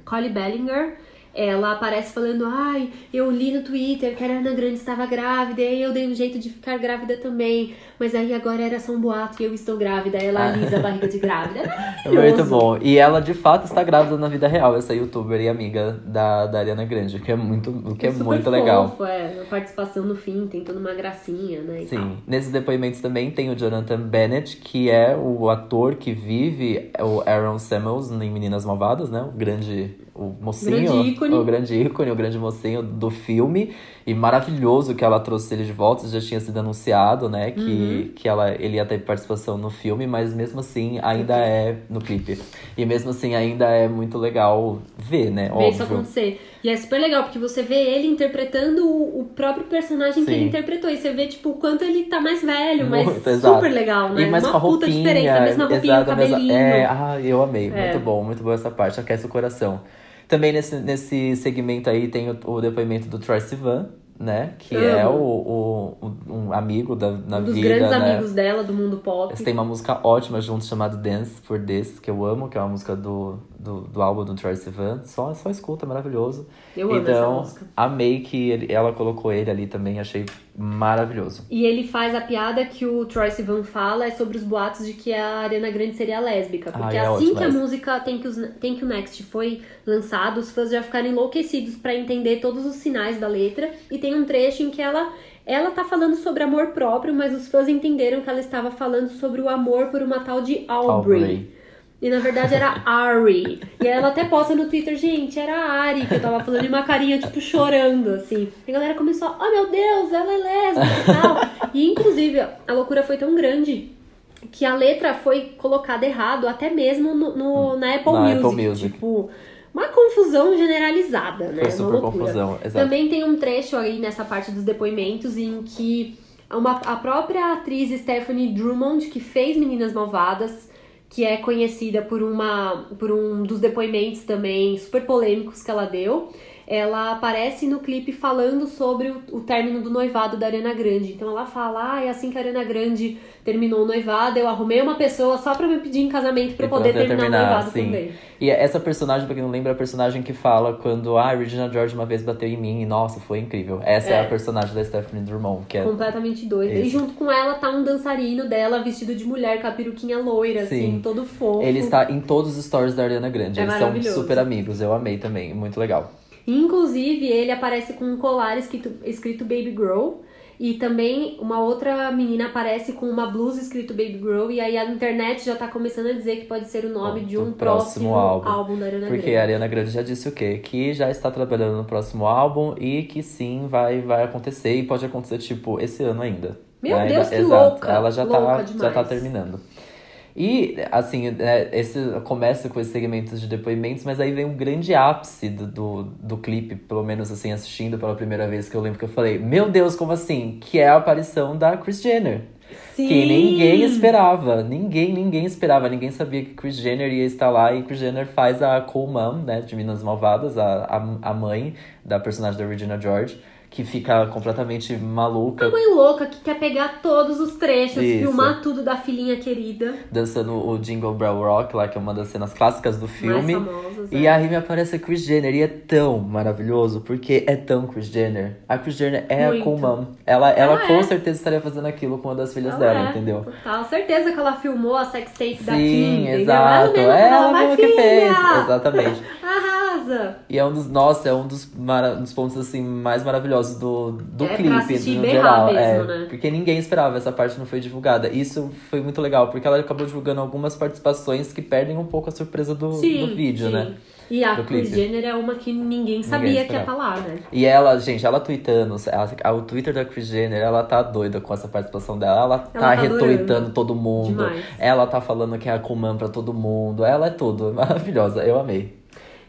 Colin Bellinger. Ela aparece falando, ai, eu li no Twitter que a Ariana Grande estava grávida, e aí eu dei um jeito de ficar grávida também. Mas aí agora era só um boato e eu estou grávida. Ela Ah. alisa a barriga de grávida. É muito bom. E ela, de fato, está grávida na vida real, essa youtuber e amiga da, da Ariana Grande, o que é muito, o que é Super muito legal. Fofo, é, a participação no fim, tem toda uma gracinha, né? e tal. Sim, nesses depoimentos também tem o Jonathan Bennett, que é o ator que vive o Aaron Samuels em Meninas Malvadas, né? O grande o mocinho, Grande ícone. o grande ícone, o grande mocinho do filme. E maravilhoso que ela trouxe ele de volta, isso já tinha sido anunciado, né? Que, Uhum. que ela, ele ia ter participação no filme, mas mesmo assim ainda é no clipe. E mesmo assim ainda é muito legal ver, né? Ver isso Óbvio. acontecer. E é super legal, porque você vê ele interpretando o, o próprio personagem que Sim. ele interpretou. E você vê, tipo, o quanto ele tá mais velho, mas exato. super legal, né? E mais Uma com a puta diferença, a mesma roupinha, exato, o cabelinho. É, ah, eu amei. É. Muito bom, muito boa essa parte, aquece o coração. Também nesse, nesse segmento aí tem o, o depoimento do Troy Sivan, né? Que Amo. é o, o, um amigo da, na um dos vida, grandes né? amigos dela, do mundo pop. Eles têm uma música ótima juntos chamada Dance for This, que eu amo, que é uma música do, do, do álbum do Troy Sivan. Só, só escuta, é maravilhoso. Eu amo essa então, música. amei que ele- ela colocou ele ali também, achei maravilhoso. E ele faz a piada que o Troy Sivan fala é sobre os boatos de que a Ariana Grande seria lésbica. Porque Ah, é assim ótimo que a essa. música Thank You, Thank you Next foi lançado, os fãs já ficaram enlouquecidos pra entender todos os sinais da letra. E tem um trecho em que ela, ela tá falando sobre amor próprio, mas os fãs entenderam que ela estava falando sobre o amor por uma tal de Aubrey. Aubrey. E na verdade era Ari. E aí ela até posta no Twitter, gente, era a Ari que eu tava falando e uma carinha, tipo, chorando, assim. E a galera começou, oh meu Deus, ela é lésbica e tal. E inclusive, a loucura foi tão grande que a letra foi colocada errado até mesmo no, no- na Apple Na Music. Apple Music. Tipo, uma confusão generalizada, né? Foi super confusão, exato. Também tem um trecho aí nessa parte dos depoimentos em que uma, a própria atriz Stephanie Drummond, que fez Meninas Malvadas, que é conhecida por uma por um dos depoimentos também super polêmicos que ela deu, ela aparece no clipe falando sobre o, o término do noivado da Ariana Grande. Então ela fala: "Ah, é assim que a Ariana Grande terminou o noivado, eu arrumei uma pessoa só pra me pedir em casamento pra eu E poder terminar, terminar, o noivado sim. também". E essa personagem, pra quem não lembra, é a personagem que fala quando ah, a Regina George uma vez bateu em mim e nossa, foi incrível. Essa é, É. a personagem da Stephanie Drummond, que é Completamente doida. E Isso. junto com ela tá um dançarino dela vestido de mulher com a peruquinha loira, assim, Sim. todo fofo. Ele está em todos os stories da Ariana Grande. É Eles são super amigos, eu amei também, muito legal. Inclusive, ele aparece com um colar escrito, escrito Baby Grow. E também uma outra menina aparece com uma blusa escrito Baby Grow. E aí a internet já tá começando a dizer que pode ser o nome de um próximo próximo, álbum. álbum. da Ariana Porque Grande. a Ariana Grande já disse o quê? Que já está trabalhando no próximo álbum e que sim, vai, vai acontecer e pode acontecer, tipo, esse ano ainda. Meu Ainda- Deus, que exato. louca! Ela já Louca tá, demais. já tá terminando. E, assim, é, esse começa com esses segmentos de depoimentos, mas aí vem um grande ápice do, do, do clipe, pelo menos assim, assistindo pela primeira vez, que eu lembro que eu falei, meu Deus, como assim? Que é a aparição da Kris Jenner. Sim! Que ninguém esperava. Ninguém, ninguém esperava. Ninguém sabia que Kris Jenner ia estar lá. E Kris Jenner faz a Cool Mom, né? De Minas Malvadas, a, a, a mãe da personagem da Regina George. Que fica completamente maluca, Uma mãe louca que quer pegar todos os trechos, Isso. filmar tudo da filhinha querida. dançando o Jingle Bell Rock, lá, que é uma das cenas clássicas do filme. Mais famosas. E é. aí me aparece a Kris Jenner e é tão maravilhoso, porque é tão Kris Jenner. A Kris Jenner é Muito. a Mom. Ela, ela, Ela com é. certeza estaria fazendo aquilo com uma das filhas Ela dela, é, entendeu? Total. Certeza que ela filmou a sex tape da Kim, Sim, exato. Ela É ela "Vai, mesma que fez. Exatamente. Arrasa! E é um dos, nossa, é um dos, mara- dos pontos assim mais maravilhosos do, do É clipe, no geral. mesmo, é, né? Porque ninguém esperava, essa parte não foi divulgada. Isso foi muito legal, porque ela acabou divulgando algumas participações que perdem um pouco a surpresa do, Sim, do vídeo, sim. né? E a Kris. Jenner é uma que ninguém sabia que ia estar lá, né? E ela, gente, ela tweetando, ela- o Twitter da Kris Jenner, ela tá doida com essa participação dela. Ela tá, tá retweetando todo mundo. Demais. Ela tá falando que é a Kuman pra todo mundo. Ela é tudo. Maravilhosa. Eu amei.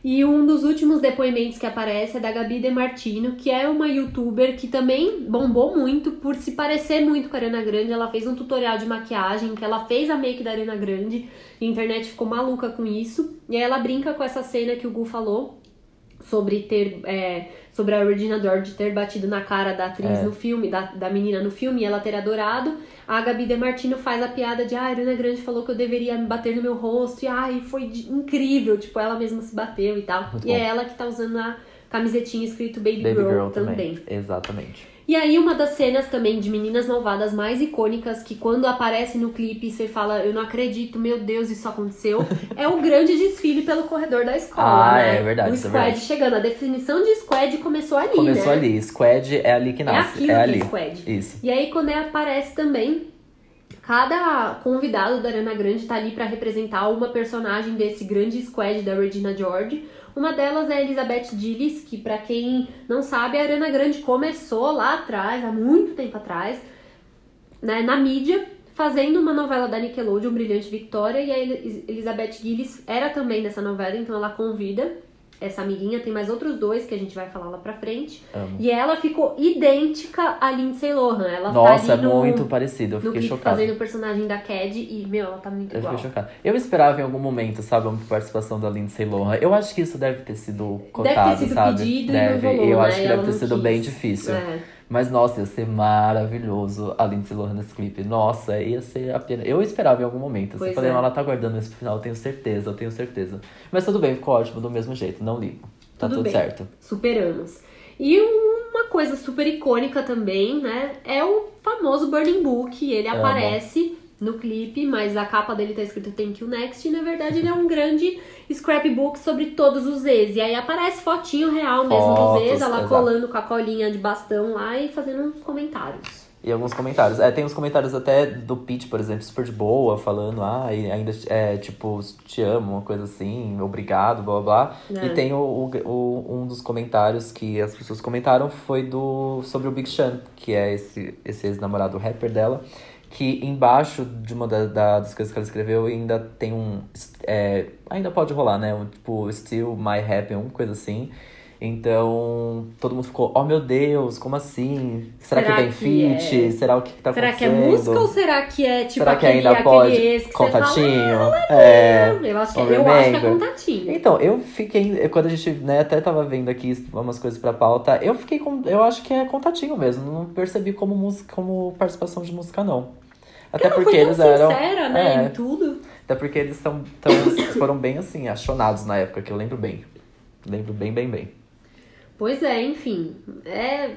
E um dos últimos depoimentos que aparece é da Gabi De Martino, que é uma youtuber que também bombou muito por se parecer muito com a Ariana Grande. Ela fez um tutorial de maquiagem, que ela fez a make da Ariana Grande, e a internet ficou maluca com isso. E aí ela brinca com essa cena que o Gu falou sobre ter é, sobre a Regina George ter batido na cara da atriz É. no filme, da, da menina no filme, e ela ter adorado. A Gabi De Martino faz a piada de ah, a Ariana Grande falou que eu deveria me bater no meu rosto, e ai, foi incrível, tipo, ela mesma se bateu e tal. Muito e é bom. ela que tá usando a camisetinha escrito Baby, Baby Girl, Girl também. também. Exatamente. E aí, uma das cenas também de Meninas Malvadas mais icônicas, que quando aparece no clipe você fala, eu não acredito, meu Deus, isso aconteceu, é o grande desfile pelo corredor da escola, Ah, né? é verdade, O isso é squad verdade. chegando. A definição de squad começou ali, Começou né? ali. Squad é ali que É nasce. é que ali. é squad. Isso. E aí, quando aparece também, cada convidado da Ariana Grande tá ali pra representar uma personagem desse grande squad da Regina George. Uma delas é a Elizabeth Gillis, que pra quem não sabe, a Ariana Grande começou lá atrás, há muito tempo atrás, né, na mídia, fazendo uma novela da Nickelodeon, Brilhante Victória, e a Elizabeth Gillis era também nessa novela, então ela convida essa amiguinha, tem mais outros dois que a gente vai falar lá pra frente. Amo. E ela ficou idêntica a Lindsay Lohan. Ela Nossa, tá é ali no, muito parecido. Eu fiquei clipe chocado. fazendo o personagem da Cad e, meu, ela tá muito Eu igual. fiquei chocado. Eu esperava em algum momento, sabe, uma participação da Lindsay Lohan. Eu acho que isso deve ter sido Deve cotado, ter sido sabe? pedido deve. e não rolou, eu né? acho que E deve ela ter sido quis. bem difícil. É. Mas, nossa, ia ser maravilhoso a Lindsay Lohan nesse clipe. Nossa, ia ser a pena. Eu esperava em algum momento. Pois Você falei, é. ela tá guardando pro final, eu tenho certeza, eu tenho certeza. Mas tudo bem, ficou ótimo do mesmo jeito, não ligo. Tá Tudo tudo, bem. certo. Superamos. E uma coisa super icônica também, né? É o famoso Burning Book. Ele Amo. aparece no clipe, mas a capa dele tá escrito Thank You Next. E na verdade ele é um grande scrapbook sobre todos os Zs. E aí aparece fotinho real mesmo Fotos, dos Zs, ela exato. colando com a colinha de bastão lá e fazendo uns comentários. E alguns comentários. É, tem uns comentários até do Pete, por exemplo, super de boa, falando, ah, e ainda é tipo, te amo, uma coisa assim, obrigado, blá blá blá. É. E tem o, o- o- um dos comentários que as pessoas comentaram foi do sobre o Big Sean, que é esse, esse ex-namorado rapper dela. Que embaixo de uma da- da- das coisas que ela escreveu ainda tem um. é, ainda pode rolar, né? Um, tipo, Still My Happy, uma coisa assim. Então, todo mundo ficou, oh meu Deus, como assim? Será, Será que vem que feat? é- Será o que, que tá será que é acontecendo? música ou será que é tipo Será que aquele, ainda aquele pode? ex que você fala, Contatinho? "Ah, é. Eu acho que, é- eu acho que é contatinho. Então, eu fiquei. Quando a gente né, até tava vendo aqui umas coisas pra pauta, eu fiquei com. Eu acho que é contatinho mesmo. Não percebi como música, como participação de música, não. Até Ela porque tão eles eram. sincera, né, é, em tudo. até porque eles são tão, foram bem assim, achonados na época, que eu lembro bem. Lembro bem, bem, bem. Pois é, enfim. É...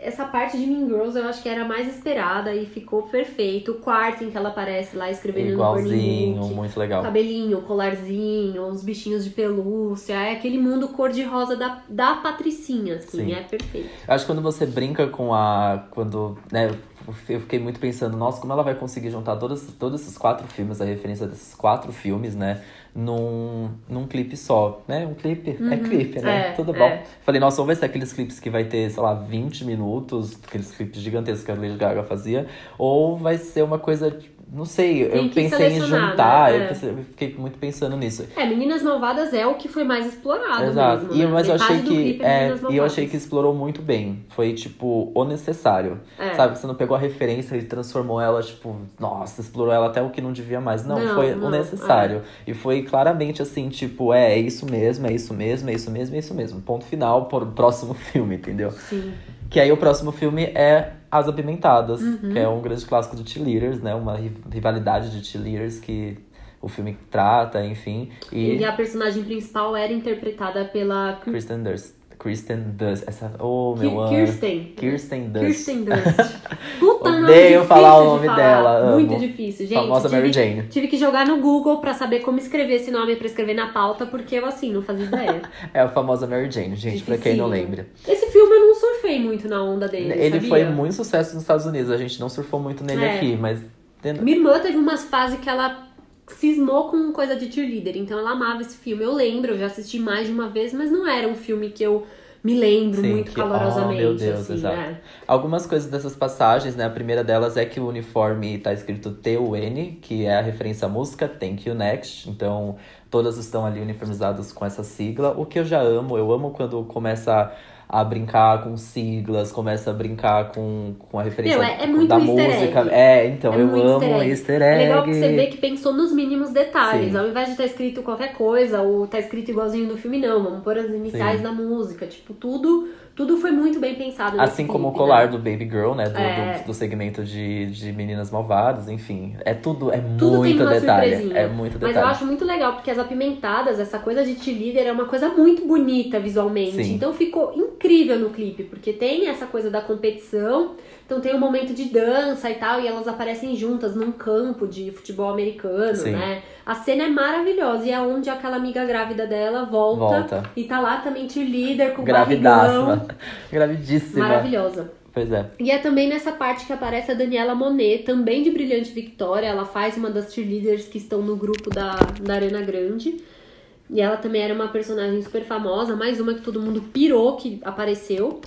Essa parte de Mean Girls eu acho que era a mais esperada e ficou perfeito. O quarto em que ela aparece lá escrevendo no Igualzinho, Book. muito legal. Cabelinho, colarzinho, uns bichinhos de pelúcia. É aquele mundo cor-de-rosa da, da Patricinha, assim. Sim. É perfeito. Acho que quando você brinca com a. Quando. Né, eu fiquei muito pensando, nossa, como ela vai conseguir juntar todos, todos esses quatro filmes, a referência desses quatro filmes, né? Num, num clipe só, né? Um clipe, é clipe, né? é, Tudo é. bom. Falei, nossa, ou vai ser aqueles clipes que vai ter, sei lá, 20 minutos, aqueles clipes gigantescos que a Lady Gaga fazia, ou vai ser uma coisa, não sei, eu pensei em juntar, né? eu, É. pensei- eu fiquei muito pensando nisso. É, Meninas Malvadas é o que foi mais explorado Exato. mesmo, E, né? mas eu achei que. é É, e eu achei que explorou muito bem. Foi, tipo, o necessário. É. Sabe? Você não pegou a referência e transformou ela, tipo, nossa, explorou ela até o que não devia mais. Não, Não, foi não, o necessário. E foi claramente assim, tipo, é, é isso mesmo, é isso mesmo, é isso mesmo, é isso mesmo. Ponto final para o próximo filme, entendeu? Sim. Que aí o próximo filme é As Apimentadas, Uhum. que é um grande clássico do cheerleaders, né? Uma ri- rivalidade de cheerleaders que o filme trata, enfim. E a personagem principal era interpretada pela Kristen Dunst. Kristen Dunst. Essa, oh, meu anjo. Kirsten. Kirsten Dunst. Kirsten Dunst. Puta, Odeio falar o de nome falar. dela, Muito amo. difícil, gente. Famosa tive, Mary Jane. Tive que jogar no Google pra saber como escrever esse nome pra escrever na pauta, porque eu, assim, não fazia ideia. É a famosa Mary Jane, gente, pra quem não lembra. Esse filme eu não surfei muito na onda dele, Ele sabia? foi muito sucesso nos Estados Unidos. A gente não surfou muito nele É. aqui, mas. Minha irmã teve umas fases que ela cismou com coisa de cheerleader, então ela amava esse filme. Eu lembro, eu já assisti mais de uma vez, mas não era um filme que eu me lembro Sim, muito que- calorosamente. oh, meu Deus, assim, exato. né? Algumas coisas dessas passagens, né? A primeira delas é que o uniforme tá escrito T-U-N, que é a referência à música Thank You Next. Então, todas estão ali uniformizadas com essa sigla. O que eu já amo, eu amo quando começa a brincar com siglas, começa a brincar com, com a referência é- é muito da música. egg. É, então, É eu amo easter egg. easter É egg. legal que você vê que pensou nos mínimos detalhes. Sim. Ao invés de estar escrito qualquer coisa, ou tá escrito igualzinho no filme, não. Vamos pôr as iniciais Sim. da música. Tipo, tudo, tudo foi muito bem pensado nesse Assim como o clipe, colar né? do Baby Girl, né? Do, É. do, do segmento de, de meninas malvadas, enfim. É tudo, é Tudo muito detalhe. É muito Mas detalhe. eu acho muito legal, porque as apimentadas, essa coisa de cheerleader é uma coisa muito bonita visualmente. Sim. Então ficou incrível no clipe, porque tem essa coisa da competição, então tem um momento de dança e tal, e elas aparecem juntas num campo de futebol americano, Sim. né? A cena é maravilhosa, e é onde aquela amiga grávida dela volta, Volta. e tá lá também cheerleader com o. Gravidíssima. Maravilhosa. Pois é. E é também nessa parte que aparece a Daniela Monet, também de Brilhante Victória. Ela faz uma das cheerleaders que estão no grupo da, da Arena Grande. E ela também era uma personagem super famosa, mais uma que todo mundo pirou que apareceu.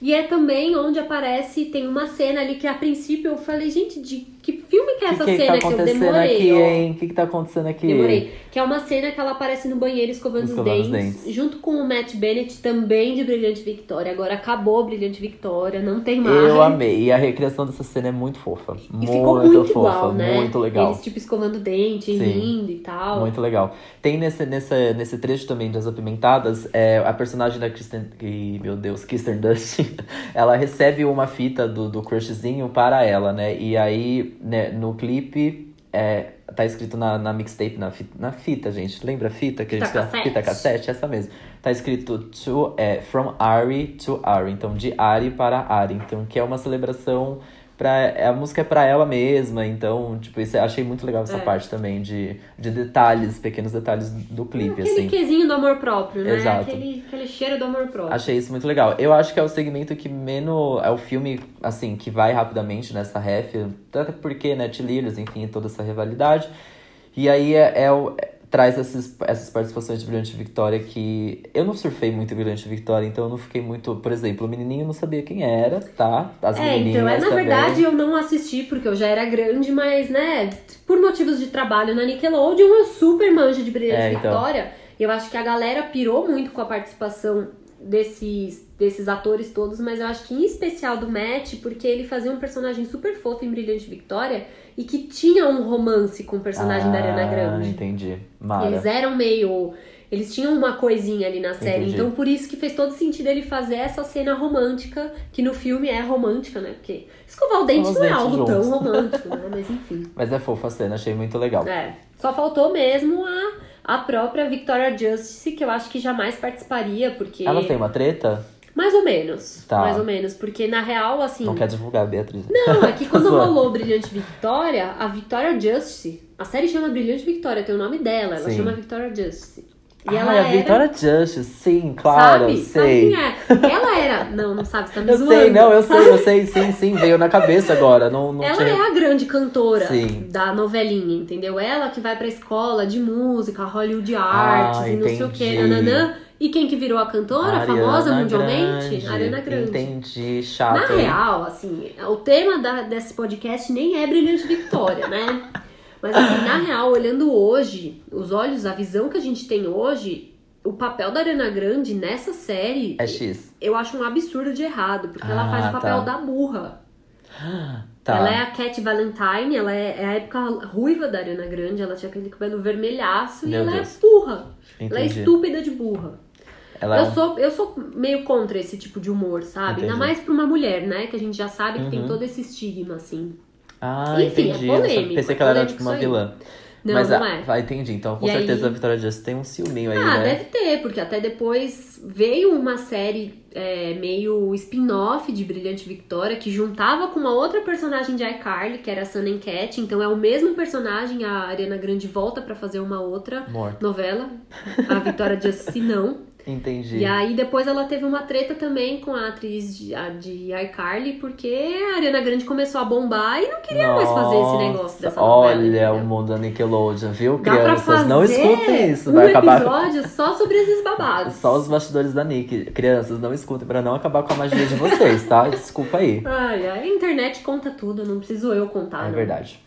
E é também onde aparece, tem uma cena ali que a princípio eu falei, gente, de que filme que é essa que que cena tá que eu demorei? O que, que tá acontecendo aqui? Demorei. Que é uma cena que ela aparece no banheiro escovando, Escovando os, os dentes, dentes. junto com o Matt Bennett, também de Brilhante Victória. Agora acabou Brilhante Victória, não tem mais. Eu amei. E a recriação dessa cena é muito fofa. E muito ficou muito fofa, igual, né? muito legal. Eles, tipo, escovando dente, Sim. rindo e tal. Muito legal. Tem nesse, nesse, nesse trecho também das Apimentadas, é, a personagem da Kristen. que, meu Deus, Kirsten Dust, ela recebe uma fita do, do crushzinho para ela, né? E aí, né, no clipe, é, tá escrito na, na mixtape, na fita, na fita, gente. Lembra a fita? Que Fita a gente, cassete. Fita cassete, essa mesmo. Tá escrito to, é, From Ari to Ari. Então, de Ari para Ari. Então, que é uma celebração. Pra, a música é pra ela mesma, então, tipo, isso, eu achei muito legal essa É. parte também de, de detalhes, pequenos detalhes do clipe, Aquele assim. quesinho do amor próprio, né? Exato. Aquele, aquele cheiro do amor próprio. Achei isso muito legal. Eu acho que é o segmento que menos. É o filme, assim, que vai rapidamente nessa ref. Até porque, né, T-Leaders, enfim, toda essa rivalidade. E aí é, o. é- traz esses, essas participações de Brilhante Victória que. Eu não surfei muito em Brilhante Victória, então eu não fiquei muito. Por exemplo, o menininho não sabia quem era, tá? As É, então, é, na também. verdade eu não assisti porque eu já era grande, mas, né, por motivos de trabalho na Nickelodeon, eu super manjo de Brilhante É, então. Victória. Eu acho que a galera pirou muito com a participação desses, desses atores todos, mas eu acho que em especial do Matt, porque ele fazia um personagem super fofo em Brilhante Victória e que tinha um romance com o personagem da Ariana Ah, Grande. entendi. Mara. Eles eram meio. Eles tinham uma coisinha ali na série, Entendi. então por isso que fez todo sentido ele fazer essa cena romântica, que no filme é romântica, né? Porque escovar o dente não é algo juntos. tão romântico, né? Mas enfim. Mas é fofa a cena, achei muito legal. É. Só faltou mesmo a, a própria Victoria Justice, que eu acho que jamais participaria, porque. Elas têm uma treta? Mais ou menos. Tá. Mais ou menos. Porque na real, assim. Não quer divulgar, Beatriz. Não, é que quando rolou Brilhante Victoria, a Victoria Justice, a série chama Brilhante Victoria, tem o nome dela, ela Sim. chama Victoria Justice. E ah, ela é a era, Victoria Justice, sim, claro, sabe? sei. Sabe quem é? Ela era, não, não sabe, você tá me Eu zoando. sei, não, eu sei, eu sei, sim, sim, veio na cabeça agora. Não, não Ela tinha... é a grande cantora Sim. da novelinha, entendeu? Ela que vai pra escola de música, Hollywood Arts Ah, e não sei o que, nananã. E quem que virou a cantora Ariana famosa mundialmente? Grande. Ariana Grande. Entendi, Na chato. hein? real, assim, o tema da- desse podcast nem é Brilhante Victória, né? Mas assim, na real, olhando hoje, os olhos, a visão que a gente tem hoje, o papel da Ariana Grande nessa série, É X. eu acho um absurdo de errado, porque ela Ah, faz o papel tá. da burra. Tá. Ela é a Cat Valentine, ela é, é a época ruiva da Ariana Grande, ela tinha aquele cabelo vermelhaço Meu e ela Deus. é burra. Ela é Entendi. estúpida de burra. Ela é Eu um- sou, eu sou meio contra esse tipo de humor, sabe? Ainda Entendi. mais pra uma mulher, né? Que a gente já sabe que tem Uhum. todo esse estigma, assim. Ah, Enfim, é entendi. Sabia. polêmico, Pensei é que ela era tipo uma aí. vilã. Não, Mas não a- é. ah, entendi. Então, com E certeza aí- a Victoria Justice tem um ciúminho aí, Ah, né? deve ter, porque até depois veio uma série é, meio spin-off de Brilhante Victoria que juntava com uma outra personagem de iCarly, que era a Sun Cat. Então é o mesmo personagem, a Ariana Grande volta pra fazer uma outra Morto. novela. A Victoria Justice não. Entendi. E aí depois ela teve uma treta também com a atriz de, a de iCarly, porque a Ariana Grande começou a bombar e não queria mais fazer esse negócio dessa novela. Olha entendeu? o mundo da Nickelodeon, viu, Dá crianças? Não escutem isso, um vai acabar. episódio só sobre esses babados. Só os bastidores da Nick. Crianças, não escutem pra não acabar com a magia de vocês, tá? Desculpa aí. Ai, a internet conta tudo, não preciso eu contar. É não. verdade.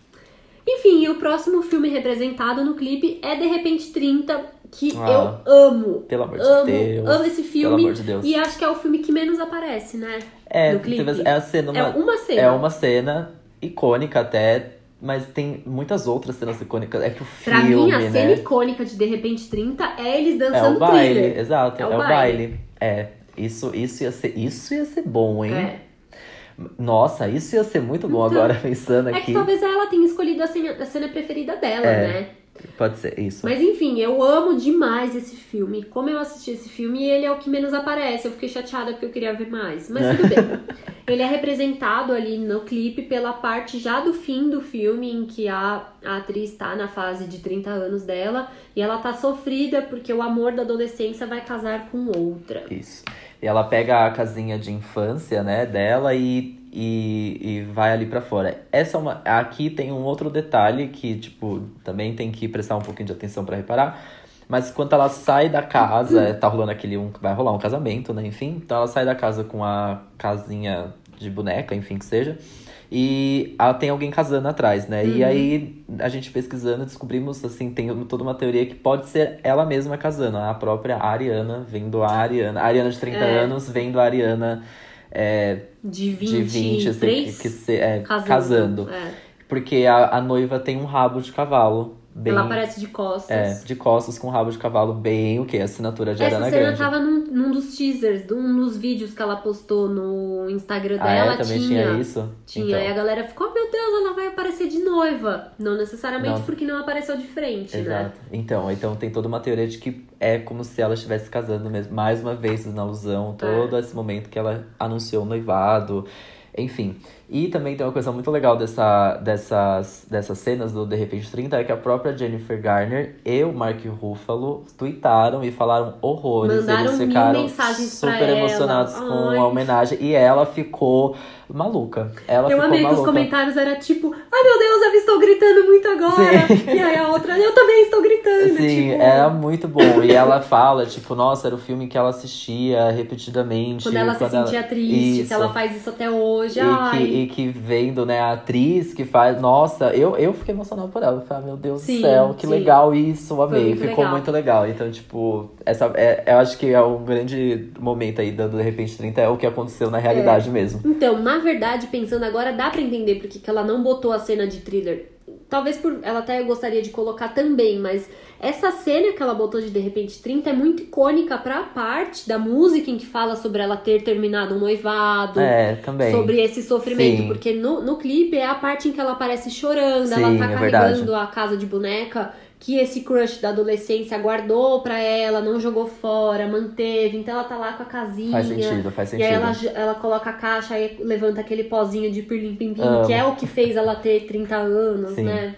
Enfim, e o próximo filme representado no clipe é De Repente 30, que Ah, eu amo. Pelo amor amo, de Deus. amo esse Pelo filme. amor de Deus. E acho que é o filme que menos aparece, né? É, no clipe. é a cena, É uma, uma cena. é uma cena icônica até, mas tem muitas outras cenas icônicas. É que o Pra filme, mim, a né? cena icônica de De Repente 30 é eles É dançando o baile, thriller. exato, É é, o baile. baile. É, isso, isso ia ser, isso ia ser bom, hein? É. Nossa, isso ia ser muito bom Então, agora pensando É aqui. que talvez ela tenha escolhido a cena, a cena preferida dela, É. né? Pode ser isso. Mas enfim, eu amo demais esse filme. Como eu assisti esse filme, ele é o que menos aparece. Eu fiquei chateada porque eu queria ver mais. Mas tudo bem. Ele é representado ali no clipe pela parte já do fim do filme, em que a, a atriz tá na fase de 30 anos dela e ela tá sofrida porque o amor da adolescência vai casar com outra. Isso. E ela pega a casinha de infância, né, dela e, e, e vai ali pra fora. Essa é uma. Aqui tem um outro detalhe que, tipo, também tem que prestar um pouquinho de atenção pra reparar. Mas quando ela sai da casa, tá rolando aquele um. Vai rolar um casamento, né? Enfim. Então ela sai da casa com a casinha de boneca, enfim, que seja. E ela tem alguém casando atrás, né? Uhum. E aí, a gente pesquisando, descobrimos, assim, tem toda uma teoria que pode ser ela mesma casando. A própria Ariana, vendo a Ariana. A Ariana de 30 É. anos, vendo a Ariana é, De 20, de 20, assim, que, que se- é, casando. casando. É. Porque a, a noiva tem um rabo de cavalo. Bem, Ela aparece de costas. é, de costas com rabo de cavalo bem o quê? Assinatura de Essa Ariana cena Grande. tava num, num dos teasers, um dos vídeos que ela postou no Instagram Ah, dela. é? Também tinha. tinha isso? Tinha, Então, e a galera ficou, oh, meu Deus, ela vai aparecer de noiva. Não necessariamente Não. porque não apareceu de frente, né? Exato. Então, então tem toda uma teoria de que é como se ela estivesse casando mesmo. Mais uma vez na alusão, todo esse momento que ela anunciou o noivado. Enfim. E também tem uma coisa muito legal dessa, dessas, dessas cenas do De Repente 30 é que a própria Jennifer Garner e o Mark Ruffalo tweetaram e falaram horrores. Mandaram Eles ficaram super ela. emocionados com Ai. a homenagem. E ela ficou maluca. Ela Eu ficou amei que os maluca. comentários era tipo, ai meu Deus, eu estou gritando muito agora. Sim. E aí a outra, eu também estou gritando. Sim, tipo, era muito bom. E ela fala, tipo, nossa, era o filme que ela assistia repetidamente. Quando ela se sentia triste, Isso. que ela faz isso até hoje. E ai. que, e que vendo, né, a atriz que faz. Nossa, eu, eu fiquei emocionado por ela. Eu falei, ah, meu Deus Sim, do céu, que sim. legal isso, amei. muito Ficou legal. muito legal. Então, tipo, essa, é, eu acho que é um grande momento aí, dando de repente 30, é o que aconteceu na realidade mesmo. Então, na verdade, pensando agora, dá pra entender porque que ela não botou a cena de thriller. Talvez por ela até gostaria de colocar também, mas essa cena que ela botou de De repente 30 é muito icônica pra parte da música em que fala sobre ela ter terminado um noivado. É, também. Sobre esse sofrimento, Sim. porque no, no clipe é a parte em que ela aparece chorando, Sim, ela tá é carregando a casa de boneca que esse crush da adolescência guardou pra ela, não jogou fora, manteve. Então ela tá lá com a casinha. Faz sentido, faz E sentido. aí ela, ela coloca a caixa e levanta aquele pozinho de pirlim pim pim, que é o que fez ela ter 30 anos, Sim. né?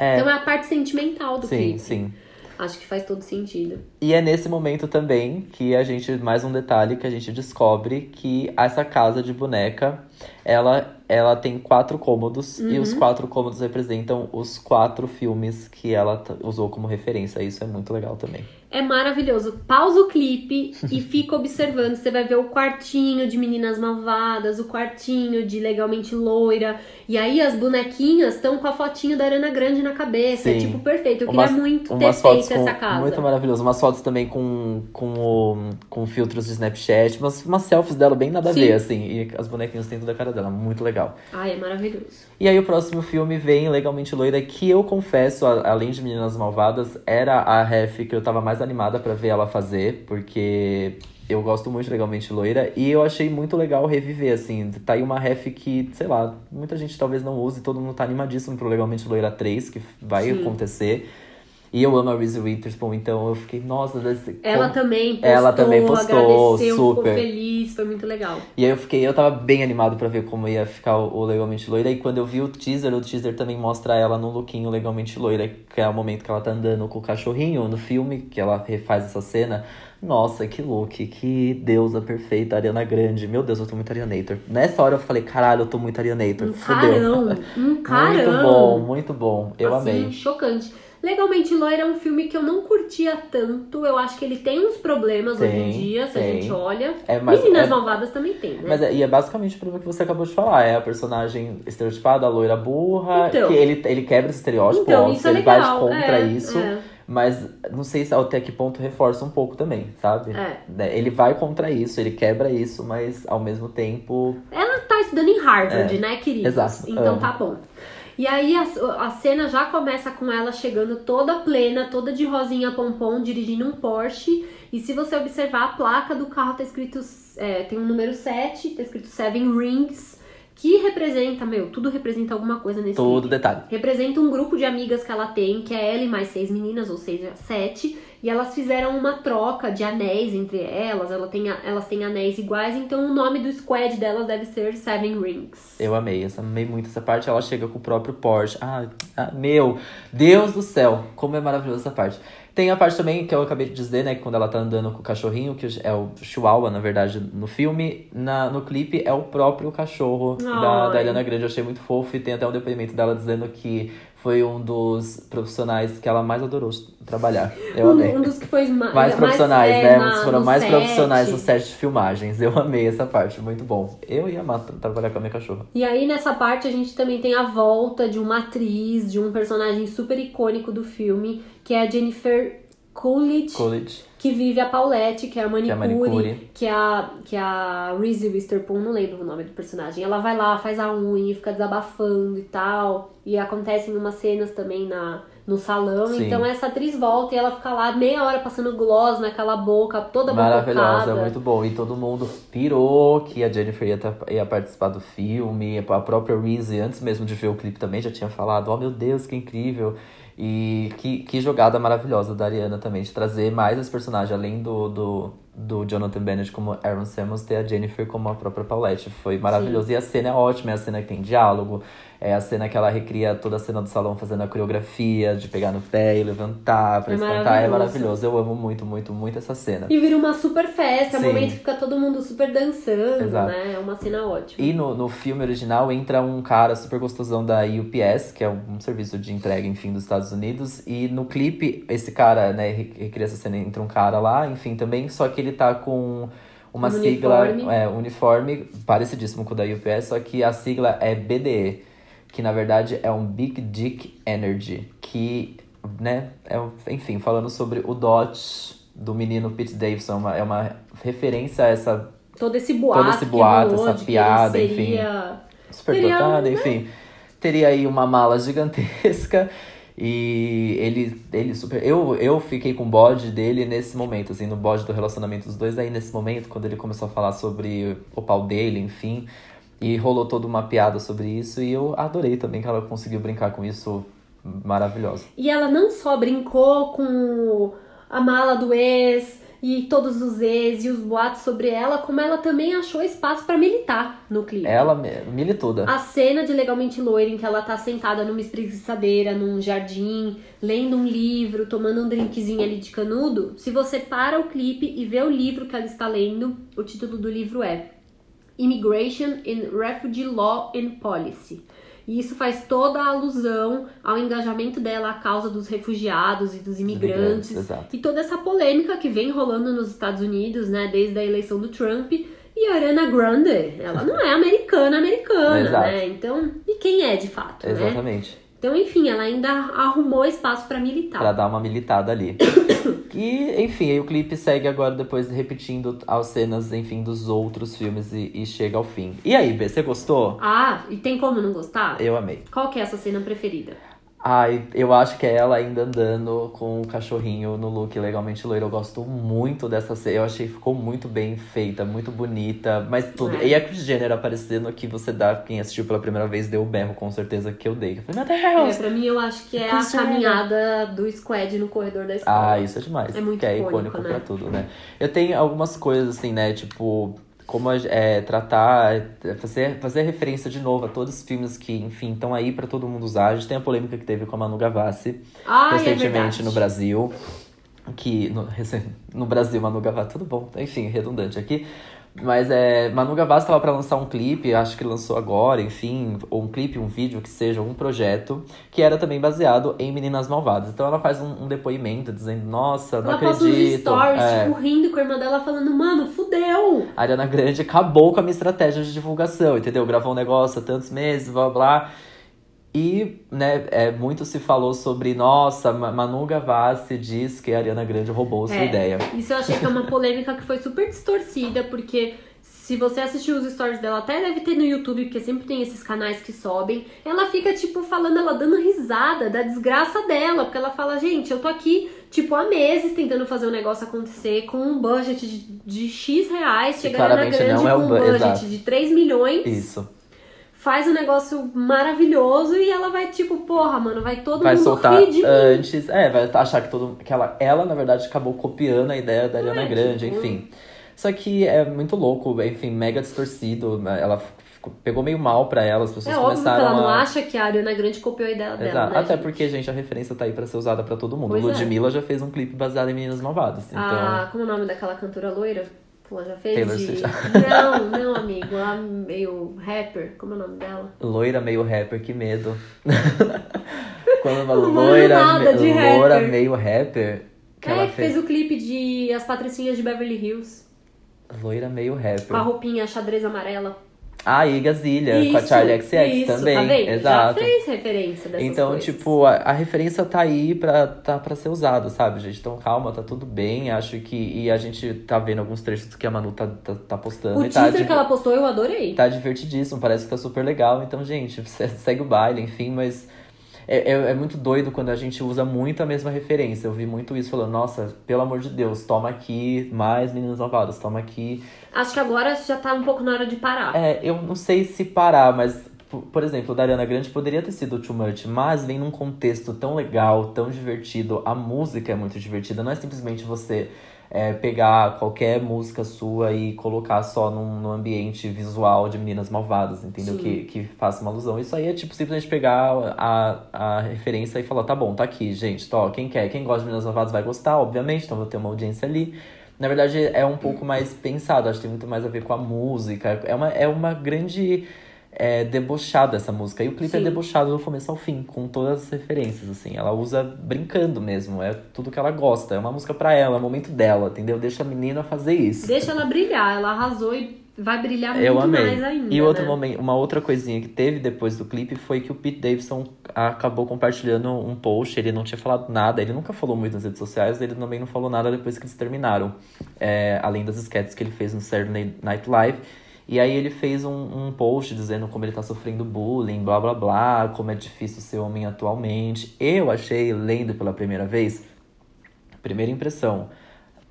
É, Então é a parte sentimental do sim, clipe. sim. Acho que faz todo sentido. E é nesse momento também que a gente, mais um detalhe, que a gente descobre que essa casa de boneca, ela, ela tem quatro cômodos e Uhum. os quatro cômodos representam os quatro filmes que ela usou como referência. Isso é muito legal também. É maravilhoso. Pausa o clipe e fica observando. Você vai ver o quartinho de Meninas Malvadas, o quartinho de Legalmente Loira. E aí as bonequinhas estão com a fotinho da Arana Grande na cabeça. É Sim. tipo perfeito. Eu Umas- queria muito ter feito com, essa casa. muito maravilhoso. Umas fotos também com, com, o, com filtros de Snapchat. Umas, umas selfies dela bem nada a ver, assim. E as bonequinhas dentro da cara dela. Muito legal. Ai, é maravilhoso. E aí o próximo filme vem Legalmente Loira, que eu confesso, a- além de Meninas Malvadas, era a ref que eu tava mais animada pra ver ela fazer, porque eu gosto muito de Legalmente Loira e eu achei muito legal reviver, assim. Tá aí uma ref que, sei lá, muita gente talvez não use, todo mundo tá animadíssimo pro Legalmente Loira 3, que vai Sim. acontecer. E eu amo a Reese Witherspoon, então eu fiquei, nossa, desse, Ela como- também postou, Ela também postou, super. ficou feliz, foi muito legal. E aí eu fiquei, eu tava bem animado pra ver como ia ficar o o Legalmente Loira. E quando eu vi o teaser, o teaser também mostra ela num lookinho Legalmente Loira, que é o momento que ela tá andando com o cachorrinho no filme, que ela refaz essa cena. Nossa, que look, que deusa perfeita, Ariana Grande. Meu Deus, eu tô muito Arianator. Nessa hora eu falei, caralho, eu tô muito Arianator. Um Fudeu. carão, um carão. Muito bom, muito bom. Eu assim, amei. chocante. Legalmente Loira é um filme que eu não curtia tanto. Eu acho que ele tem uns problemas hoje em Tem, dia, se a tem. gente olha. É, mas Meninas é- Malvadas também tem, né? Mas é, e é basicamente pelo que você acabou de falar. É a personagem estereotipada, a loira burra. Então. que ele, ele quebra esse estereótipo, então, óbvio, isso é ele legal. vai contra é, isso. é. Mas não sei se até que ponto reforça um pouco também, sabe? É. Né, Ele vai contra isso, ele quebra isso, mas ao mesmo tempo. Ela tá estudando em Harvard, né, queridos? exato, Então amo. tá bom. E aí a, a cena já começa com ela chegando toda plena, toda de rosinha pompom, dirigindo um Porsche. E se você observar a placa do carro tá escrito, é, tem um número 7, tá escrito Seven Rings, que representa, meu, tudo representa alguma coisa nesse Todo clipe. detalhe. Representa um grupo de amigas que ela tem, que é ela e mais seis meninas, ou seja, sete. E elas fizeram uma troca de anéis entre elas. Ela tem, elas têm anéis iguais, então o nome do squad delas deve ser Seven Rings. Eu amei, eu amei muito essa parte. Ela chega com o próprio Porsche. Ah, ah, meu, Deus do céu, como é maravilhosa essa parte. Tem a parte também que eu acabei de dizer, né? que Quando ela tá andando com o cachorrinho, que é o Chihuahua, na verdade, no filme. Na, no clipe é o próprio cachorro da, Ai. da Ariana Grande. Eu achei muito fofo e tem até um depoimento dela dizendo que foi um dos profissionais que ela mais adorou trabalhar. Eu amei. Um, um dos que foi ma mais profissionais, mais, né? Um dos na- foram mais set. profissionais no set de filmagens. Eu amei essa parte, muito bom. Eu ia amar tra- trabalhar com a minha cachorra. E aí, nessa parte, a gente também tem a volta de uma atriz, de um personagem super icônico do filme, que é a Jennifer Coolidge, College. que vive a Paulette, que é a Que é manicure, a manicure. que é a, que é a Reese Witherspoon, não lembro o nome do personagem. Ela vai lá, faz a unha, fica desabafando e tal. E acontecem umas cenas também na, no salão. Sim. Então essa atriz volta e ela fica lá meia hora passando gloss naquela boca, toda Maravilhosa, bococada. muito bom. E todo mundo pirou que a Jennifer ia, ia participar do filme. A própria Reese, antes mesmo de ver o clipe, também já tinha falado: Oh meu Deus, que incrível! E que, que jogada maravilhosa da Ariana também, de trazer mais esse personagem, além do, do, do Jonathan Bennett como Aaron Samuels, ter a Jennifer como a própria Paulette. Foi maravilhoso. E a cena é ótima, é a cena que tem diálogo, é a cena que ela recria toda a cena do salão fazendo a coreografia, de pegar no pé e levantar pra É espantar. É maravilhoso. Eu amo muito, muito, muito essa cena. E vira uma super festa, é um Sim. momento que fica todo mundo super dançando, Exato. né? É uma cena ótima. E no, no filme original entra um cara super gostosão da UPS, que é um, um serviço de entrega, enfim, dos Estados Unidos. E no clipe, esse cara, né, re- recria essa cena, entra um cara lá, enfim, também, só que ele tá com uma Um sigla, uniforme. é, uniforme, parecidíssimo com o da UPS, só que a sigla é BDE, que na verdade é um Big Dick Energy, que, né, é, enfim, falando sobre o DOT do menino Pete Davidson, é uma, é uma referência a essa Todo esse boato, Todo esse boato, essa piada, ele enfim. seria... super Teria dotada, né? enfim. Teria aí uma mala gigantesca. E ele, ele super. Eu, eu fiquei com o bode dele nesse momento, assim, no bode do relacionamento dos dois. Aí nesse momento, quando ele começou a falar sobre o pau dele, enfim. E rolou toda uma piada sobre isso. E eu adorei também que ela conseguiu brincar com isso maravilhosa. E ela não só brincou com a mala do ex e todos os ex e os boatos sobre ela, como ela também achou espaço pra militar no clipe. Ela me- milituda. A cena de Legalmente Loira, em que ela tá sentada numa espreguiçadeira, num jardim, lendo um livro, tomando um drinkzinho ali de canudo, se você para o clipe e vê o livro que ela está lendo, o título do livro é Immigration and Refugee Law and Policy. E isso faz toda a alusão ao engajamento dela à causa dos refugiados e dos imigrantes. imigrantes, exato. E toda essa polêmica que vem rolando nos Estados Unidos, né, desde a eleição do Trump. E a Ariana Grande, ela não é americana, americana, Exato. né? Então, e quem é de fato, né? Exatamente. Então, enfim, ela ainda arrumou espaço pra militar. Pra dar uma militada ali. e, enfim, aí o clipe segue agora depois repetindo as cenas, enfim, dos outros filmes e, e chega ao fim. E aí, B, você gostou? Ah, e tem como não gostar? Eu amei. Qual que é essa cena preferida? Ai, eu acho que é ela ainda andando com o cachorrinho no look legalmente loiro. Eu gosto muito dessa cena. Eu achei que ficou muito bem feita, muito bonita, mas tudo. É. E a Kris Jenner aparecendo que você dá, quem assistiu pela primeira vez, deu o berro, com certeza que eu dei. Eu falei, meu É, Deus! pra mim, eu acho que é a Cristina. caminhada do squad no corredor da escola. Ah, isso é demais. É muito que é icônico, icônico né? pra tudo, né? Eu tenho algumas coisas assim, né? Tipo, como é, tratar, é, fazer, fazer referência de novo a todos os filmes que, enfim, estão aí pra todo mundo usar. A gente tem a polêmica que teve com a Manu Gavassi Ai, é recentemente verdade. no Brasil. Que no, no Brasil, Manu Gavassi, tudo bom, enfim, redundante aqui. Mas é, Manu Gavassi estava para lançar um clipe, acho que lançou agora, enfim, ou um clipe, um vídeo, que seja um projeto, que era também baseado em Meninas Malvadas. Então ela faz um, um depoimento dizendo, nossa, não Ela acredito. stories, É, tipo, rindo com a irmã dela, falando, mano, fudeu! a Ariana Grande acabou com a minha estratégia de divulgação, entendeu? Gravou um negócio há tantos meses, blá blá. E, né, é, muito se falou sobre, nossa, Ma- Manu Gavassi diz que a Ariana Grande roubou sua É. ideia. Isso eu achei que é uma polêmica que foi super distorcida, porque se você assistiu os stories dela, até deve ter no YouTube, porque sempre tem esses canais que sobem. Ela fica, tipo, falando, ela dando risada da desgraça dela, porque ela fala, gente, eu tô aqui, tipo, há meses tentando fazer um negócio acontecer com um budget de, de X reais, chegar na grande não é com um bu- budget exato. de 3 milhões. Isso. Faz um negócio maravilhoso e ela vai, tipo, porra, mano, vai todo vai mundo soltar rir de mim. antes. É, vai achar que todo que ela, ela, na verdade, acabou copiando a ideia da Ariana É, Grande, tipo- enfim. Só que é muito louco, enfim, mega distorcido. Ela ficou- pegou meio mal pra ela, as pessoas É óbvio que começaram ela não a. acha que a Ariana Grande copiou a ideia dela, Exato. né, Até gente? porque, gente, a referência tá aí pra ser usada pra todo mundo. Pois é. Ludmilla já fez um clipe baseado em Meninas Malvadas. Então. Ah, como é o nome daquela cantora loira? Ela já fez Taylor de... Não, não, amigo. Ela meio rapper. Como é o nome dela? Loira meio rapper, que medo. Quando uma loira, nada de me- loira rapper. meio rapper. Que é, ela que fez o clipe de As Patricinhas de Beverly Hills. Loira meio rapper. Com a roupinha xadrez amarela. Ah, e Gazilha, com a Isso, Charlie XX isso, também. Tá vendo? Exato. Já fez referência dessas Então, coisas. tipo, a, a referência tá aí pra, tá pra ser usada, sabe, gente? Então, calma, tá tudo bem. Acho que. E a gente tá vendo alguns trechos que a Manu tá, tá, tá postando. O e tá, teaser div- que ela postou eu adorei. tá divertidíssimo, parece que tá super legal. Então, gente, se- segue o baile, enfim, mas. É, é, é muito doido quando a gente usa muito a mesma referência. Eu vi muito isso falando, nossa, pelo amor de Deus, toma aqui mais meninas malvadas, toma aqui Acho que agora já tá um pouco na hora de parar. é, eu não sei se parar, mas, por, exemplo, o da Ariana Grande poderia ter sido too much, mas vem num contexto tão legal, tão divertido. A música é muito divertida, não é simplesmente você é, pegar qualquer música sua e colocar só num, num ambiente visual de meninas malvadas, entendeu? Sim. Que, que faça uma alusão. Isso aí é tipo simplesmente pegar a, a referência e falar: tá bom, tá aqui, gente, tó, quem quer, quem gosta de meninas malvadas vai gostar, obviamente, então vou ter uma audiência ali. Na verdade, é um pouco mais pensado, acho que tem muito mais a ver com a música. É uma, é uma grande é, debochada essa música. E o clipe é Sim. debochado do começo ao fim, com todas as referências, assim. Ela usa brincando mesmo, é tudo que ela gosta. É uma música pra ela, é o momento dela, entendeu? Deixa a menina fazer isso. Deixa ela brilhar, ela arrasou e vai brilhar muito Eu amei. mais ainda. e outro né? momento, uma outra coisinha que teve depois do clipe foi que o Pete Davidson acabou compartilhando um post. Ele não tinha falado nada, ele nunca falou muito nas redes sociais, ele também não falou nada depois que eles terminaram. É, além das sketches que ele fez no Saturday Night Live. E aí ele fez um, um post dizendo como ele tá sofrendo bullying, blá blá blá, como é difícil ser homem atualmente. Eu achei, lendo pela primeira vez, primeira impressão,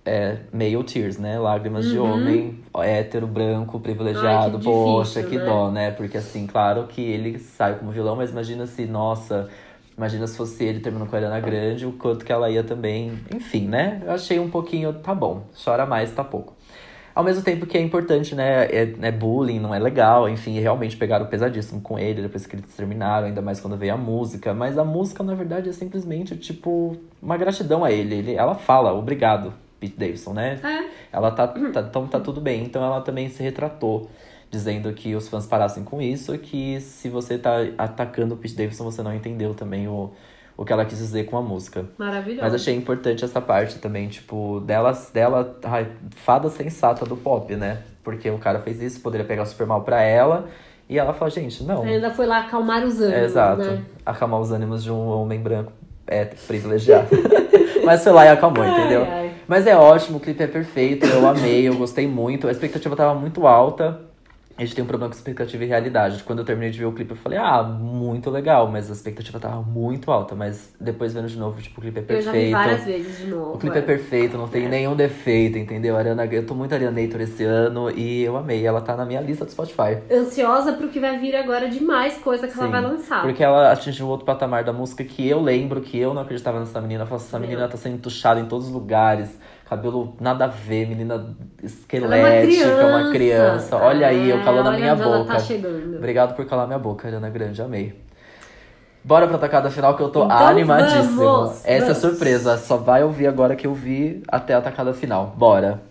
é, male tears, né? Lágrimas de Uhum. homem, hétero, branco, privilegiado. Ai, que Poxa, difícil, que né? dó, né? Porque assim, claro que ele sai como vilão, mas imagina se, nossa, imagina se fosse ele terminando com a Ariana Grande, o quanto que ela ia também. Enfim, né? Eu achei um pouquinho, tá bom, chora mais, tá pouco. Ao mesmo tempo que é importante, né? É, é bullying, não é legal, enfim, realmente pegaram pesadíssimo com ele depois que eles terminaram, ainda mais quando veio a música. Mas a música, na verdade, é simplesmente, tipo, uma gratidão a ele. ele ela fala, obrigado, Pete Davidson, né? É. Ela tá, tá, então tá tudo bem. Então ela também se retratou, dizendo que os fãs parassem com isso, que se você tá atacando o Pete Davidson, você não entendeu também o, o que ela quis dizer com a música. Maravilhoso. Mas achei importante essa parte também, tipo, dela, dela ai, fada sensata do pop, né? Porque o cara fez isso, poderia pegar super mal pra ela. E ela falou, gente, não. Ainda foi lá acalmar os ânimos, É, exato. né? Acalmar os ânimos de um homem branco é privilegiado. Mas foi lá e acalmou, Ai, entendeu? ai. Mas é ótimo, o clipe é perfeito, eu amei, eu gostei muito. A expectativa tava muito alta. A gente tem um problema com expectativa e realidade. Quando eu terminei de ver o clipe, eu falei, ah, muito legal, mas a expectativa tava muito alta. Mas depois vendo de novo, tipo, o clipe é Eu perfeito. já vi várias vezes de novo. O clipe é perfeito, não tem nenhum defeito, entendeu? Ariana, eu tô muito Arianator esse ano e eu amei. Ela tá na minha lista do Spotify. Ansiosa pro que vai vir agora de mais coisa que ela Sim, vai lançar. Porque ela atingiu outro patamar da música que eu lembro que eu não acreditava nessa menina. Eu falava, essa Meu. menina tá sendo tuchada em todos os lugares. Cabelo nada a ver, menina Ela esquelética, é uma uma criança. Olha aí, eu É, calando a minha ela boca. tá chegando. Obrigado por calar minha boca, Ariana Grande, amei. Bora pra tacada final que eu tô Então animadíssimo. vamos, Essa é vamos. surpresa, só vai ouvir agora que eu vi até a tacada final. Bora.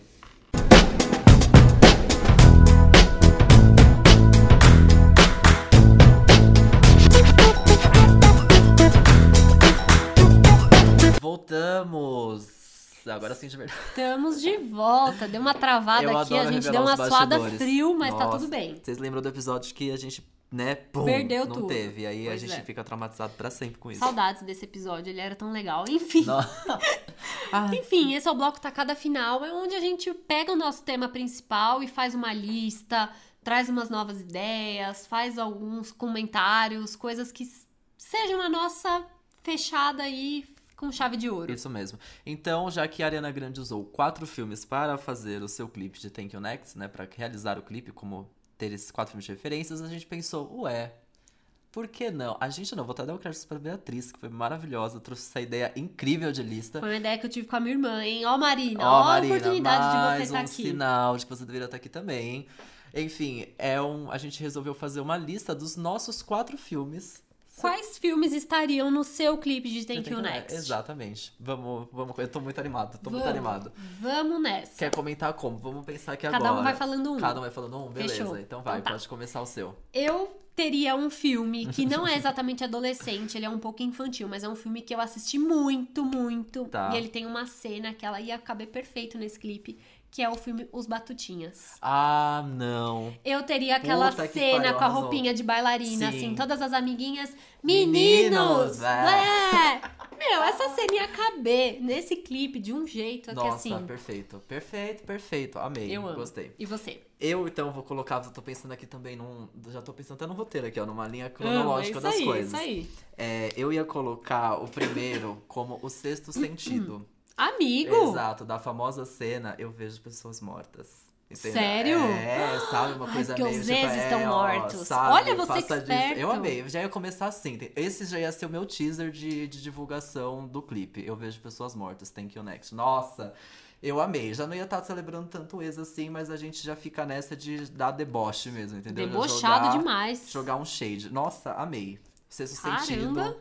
Agora sim de verdade. Estamos de volta. Deu uma travada Eu aqui, a gente deu uma suada frio, mas tá Nossa, tudo bem. Vocês lembram do episódio que a gente, né, pum, Perdeu não tudo. teve. Aí a Pois gente é. fica traumatizado pra sempre com isso. Saudades desse episódio, ele era tão legal. Enfim. Ai, Enfim, esse é o bloco Tacada Final, é onde a gente pega o nosso tema principal e faz uma lista, traz umas novas ideias, faz alguns comentários, coisas que sejam a nossa fechada aí com chave de ouro. Isso mesmo. Então, já que a Ariana Grande usou quatro filmes para fazer o seu clipe de Thank You Next, né, Pra realizar o clipe, como ter esses quatro filmes de referências, a gente pensou, ué, por que não? A gente não, vou até dar o crédito pra Beatriz, que foi maravilhosa, trouxe essa ideia incrível de lista. Foi uma ideia que eu tive com a minha irmã, hein? Ó, Marina, Ó, ó, Marina, a oportunidade de você estar um aqui. sinal de que você deveria estar aqui também, hein? Enfim, é um, a gente resolveu fazer uma lista dos nossos quatro filmes quais filmes estariam no seu clipe de Thank You Next? Exatamente. Vamos, vamos. Eu tô muito animado, tô Vamos. muito animado. Vamos nessa. Quer comentar como? Vamos pensar aqui Cada agora. um vai falando um. Cada um vai falando um? Beleza. Fechou. Então vai, Então tá. pode começar o seu. Eu teria um filme que não é exatamente adolescente, ele é um pouco infantil, mas é um filme que eu assisti muito, muito. Tá. E ele tem uma cena que ela ia caber perfeito nesse clipe, que é o filme Os Batutinhas. Ah, não. Eu teria aquela Puta que cena pariu, com a roupinha de bailarina, Sim. assim, todas as amiguinhas, Meninos, meninos! é. é. Meu, essa cena ia caber nesse clipe de um jeito que Nossa, assim. perfeito. Perfeito, perfeito. Amei. Eu amo. Gostei. E você? Eu, então, vou colocar, eu tô pensando aqui também num. Já tô pensando até no roteiro aqui, ó, numa linha cronológica é isso das aí, coisas. Isso aí. É, eu ia colocar o primeiro como o sexto sentido. Amigo! Exato, da famosa cena Eu Vejo Pessoas Mortas. Entendeu? Sério? É, sabe? Uma Ai, coisa porque meio os tipo, é, estão ó, mortos. sabe? Olha, você que esperto. Eu amei, já ia começar assim. Esse já ia ser o meu teaser de, de divulgação do clipe. Eu Vejo Pessoas Mortas, Thank You Next. Nossa, eu amei. Já não ia estar celebrando tanto ex assim, mas a gente já fica nessa de dar deboche mesmo, entendeu? Debochado jogar- demais. Jogar um shade. Nossa, amei. Sexto Caramba. sentido.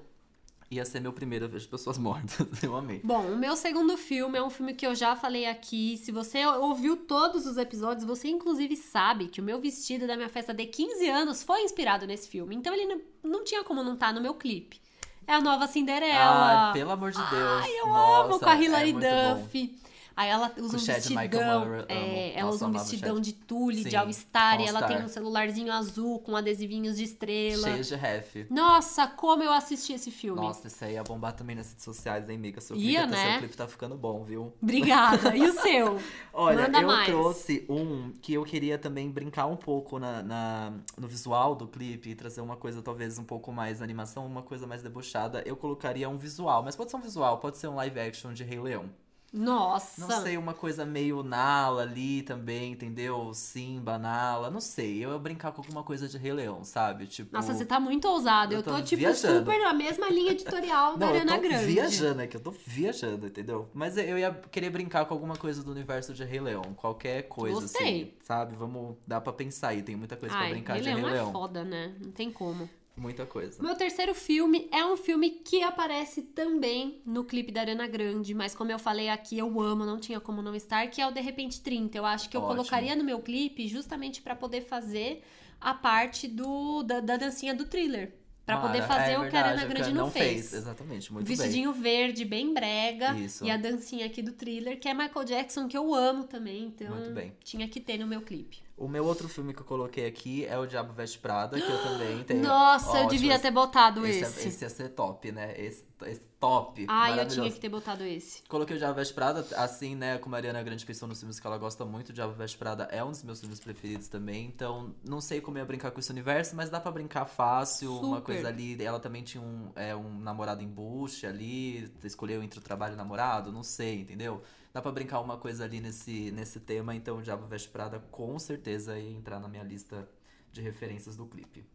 Ia ser meu primeiro Eu Vejo Pessoas Mortas. Eu amei. Bom, o meu segundo filme é um filme que eu já falei aqui. Se você ouviu todos os episódios, você inclusive sabe que o meu vestido da minha festa de 15 anos foi inspirado nesse filme. Então ele não, tinha como não estar no meu clipe. É a nova Cinderela. Ai, pelo amor de Deus. Ai, eu Nossa, amo com a Hilary é. Duff. Aí ela usa um vestidão, é, ela Nossa, usa um vestidão de tule, de Sim, All-Star, e ela tem um celularzinho azul com adesivinhos de estrela. Cheio de ref. Nossa, como eu assisti esse filme. Nossa, isso aí ia bombar também nas redes sociais, hein, amiga? Seu Ia, clipe, né? seu clipe tá ficando bom, viu? Obrigada. E o seu? Olha, Manda eu mais. trouxe um que eu queria também brincar um pouco na, na- no visual do clipe e trazer uma coisa talvez um pouco mais animação, uma coisa mais debochada. Eu colocaria um visual, mas pode ser um visual, pode ser um live action de Rei Leão. Nossa. Não sei, uma coisa meio Nala ali também, entendeu? Simba, Nala, não sei. Eu ia brincar com alguma coisa de Rei Leão, sabe? Tipo. Nossa, você tá muito ousado. Eu Eu tô, tô tipo, viajando. super na mesma linha editorial da Não, eu Ariana tô Grande. viajando aqui, eu tô viajando, entendeu? Mas eu ia querer brincar com alguma coisa do universo de Rei Leão. Qualquer coisa, Gostei. assim. Sabe? Vamos. Dá pra pensar aí. Tem muita coisa Ai, pra brincar Rei de Rei Leão Leão. é foda, né? Não tem como. Muita coisa. Meu terceiro filme é um filme que aparece também no clipe da Ariana Grande, mas como eu falei aqui, eu amo, não tinha como não estar, que é o De Repente 30. Eu acho que eu Ótimo. colocaria no meu clipe justamente pra poder fazer a parte do da, da dancinha do thriller. Pra poder fazer é o que a Ariana Grande não não fez. Exatamente, muito bem. Vestidinho verde, bem brega. Isso. E a dancinha aqui do thriller, que é Michael Jackson, que eu amo também. Então, Muito bem. tinha que ter no meu clipe. O meu outro filme que eu coloquei aqui é O Diabo Veste Prada, que eu também tenho. Nossa, eu devia esse- ter botado esse. esse. é- Esse ia ser top, né? Esse, esse top. Ai, eu tinha que ter botado esse. Coloquei o Diabo Veste Prada, assim, né? Como a Ariana Grande pensou nos filmes que ela gosta muito, o Diabo Veste Prada é um dos meus filmes preferidos também. Então, não sei como eu ia brincar com esse universo, mas dá pra brincar fácil. Uma Super. coisa ali. Ela também tinha um, é, um namorado embuste ali, escolheu entre o trabalho e o namorado, não sei, entendeu? Dá pra brincar uma coisa ali nesse, nesse tema, então o Diabo Veste Prada com certeza ia entrar na minha lista de referências do clipe.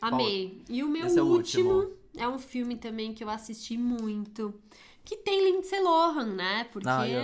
Amei. E o meu é o último último. é um filme também que eu assisti muito. Que tem Lindsay Lohan, né? Porque Ah, eu-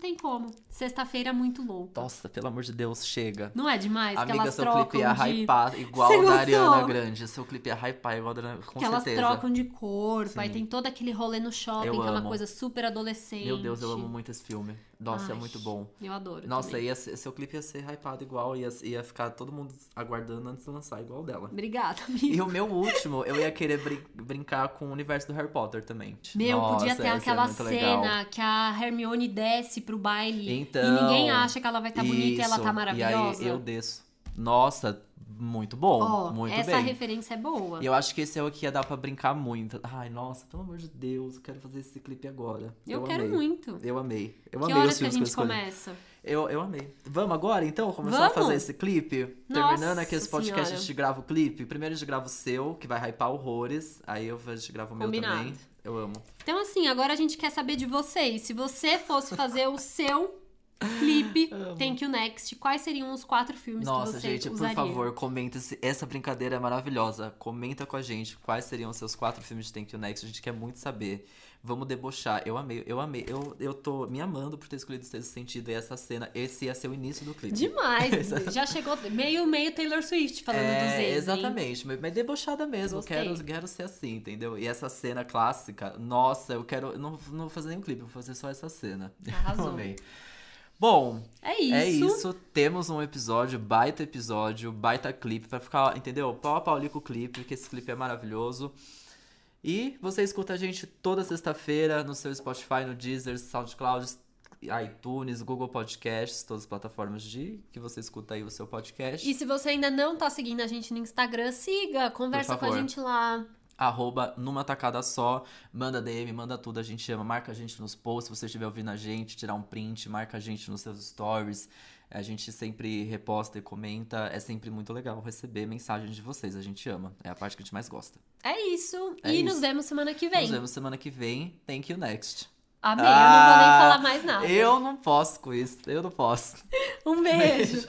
tem como. Sexta-feira é muito louca. Nossa, pelo amor de Deus, chega. Não é demais que Amiga, elas seu clipe ia de... hypar igual da? Ariana Grande. Seu clipe ia hypar igual da Ariana, com que elas certeza. trocam de corpo, aí Sim. tem todo aquele rolê no shopping, Eu que é uma amo. coisa super adolescente. Meu Deus, eu amo muito esse filme. Nossa, é Ai, muito bom. Eu adoro. Nossa, também. ia ser- seu clipe ia ser hypado igual, ia, ia ficar todo mundo aguardando antes de lançar igual dela. Obrigada, amiga. E o meu último, eu ia querer brin- brincar com o universo do Harry Potter também. Meu, Nossa, podia ter é aquela muito legal. cena que a Hermione desce pro baile Então, e ninguém acha que ela vai estar bonita e ela tá maravilhosa. E aí eu desço. Nossa, muito bom, Ó, muito essa bem. referência é boa. Eu acho que esse é o que ia dar pra brincar muito. Ai, nossa, pelo amor de Deus, eu quero fazer esse clipe agora. Eu, quero amei. muito. Eu amei. Eu que amei horas os que a filmes que eu gente começa? Eu, eu amei. Vamos agora, então? Começar a Vamos? fazer esse clipe? Nossa Terminando aqui esse podcast, Senhora. a gente grava o clipe. Primeiro a gente grava o seu, que vai hypar horrores. Aí eu, a gente grava o meu Combinado. também. Eu amo. Então, assim, agora a gente quer saber de vocês. Se você fosse fazer o seu Clipe, Thank You Next. Quais seriam os quatro filmes Nossa, que você gente, usaria? por favor, comenta. se- Essa brincadeira é maravilhosa. Comenta com a gente quais seriam os seus quatro filmes de Thank You Next. A gente quer muito saber. Vamos debochar. Eu amei, eu amei. Eu, eu tô me amando por ter escolhido esse sentido e essa cena. Esse ia ser o início do clipe. Demais! Já chegou meio, meio Taylor Swift falando É, dos ex, hein? exatamente, mas mas debochada mesmo. Gostei. Quero, quero ser assim, entendeu? E essa cena clássica, nossa, eu quero. Não, não vou fazer nenhum clipe, vou fazer só essa cena. Arrasou. Eu amei. Bom, É isso. é isso. Temos um episódio, baita episódio, baita clipe, pra ficar, entendeu? Pau a pau ali com o clipe, que esse clipe é maravilhoso. E você escuta a gente toda sexta-feira no seu Spotify, no Deezer, SoundCloud, iTunes, Google Podcasts, todas as plataformas de que você escuta aí o seu podcast. E se você ainda não tá seguindo a gente no Instagram, siga, conversa com a gente lá. arroba numa tacada só, manda DM, manda tudo, a gente ama, marca a gente nos posts, se você estiver ouvindo a gente, tirar um print, marca a gente nos seus stories, a gente sempre reposta e comenta, é sempre muito legal receber mensagens de vocês, a gente ama, é a parte que a gente mais gosta. É isso. É e isso. nos vemos semana que vem. Nos vemos semana que vem, thank you next. Amém. eu não vou nem Ah, falar mais nada. Eu não posso com isso, eu não posso. Um beijo.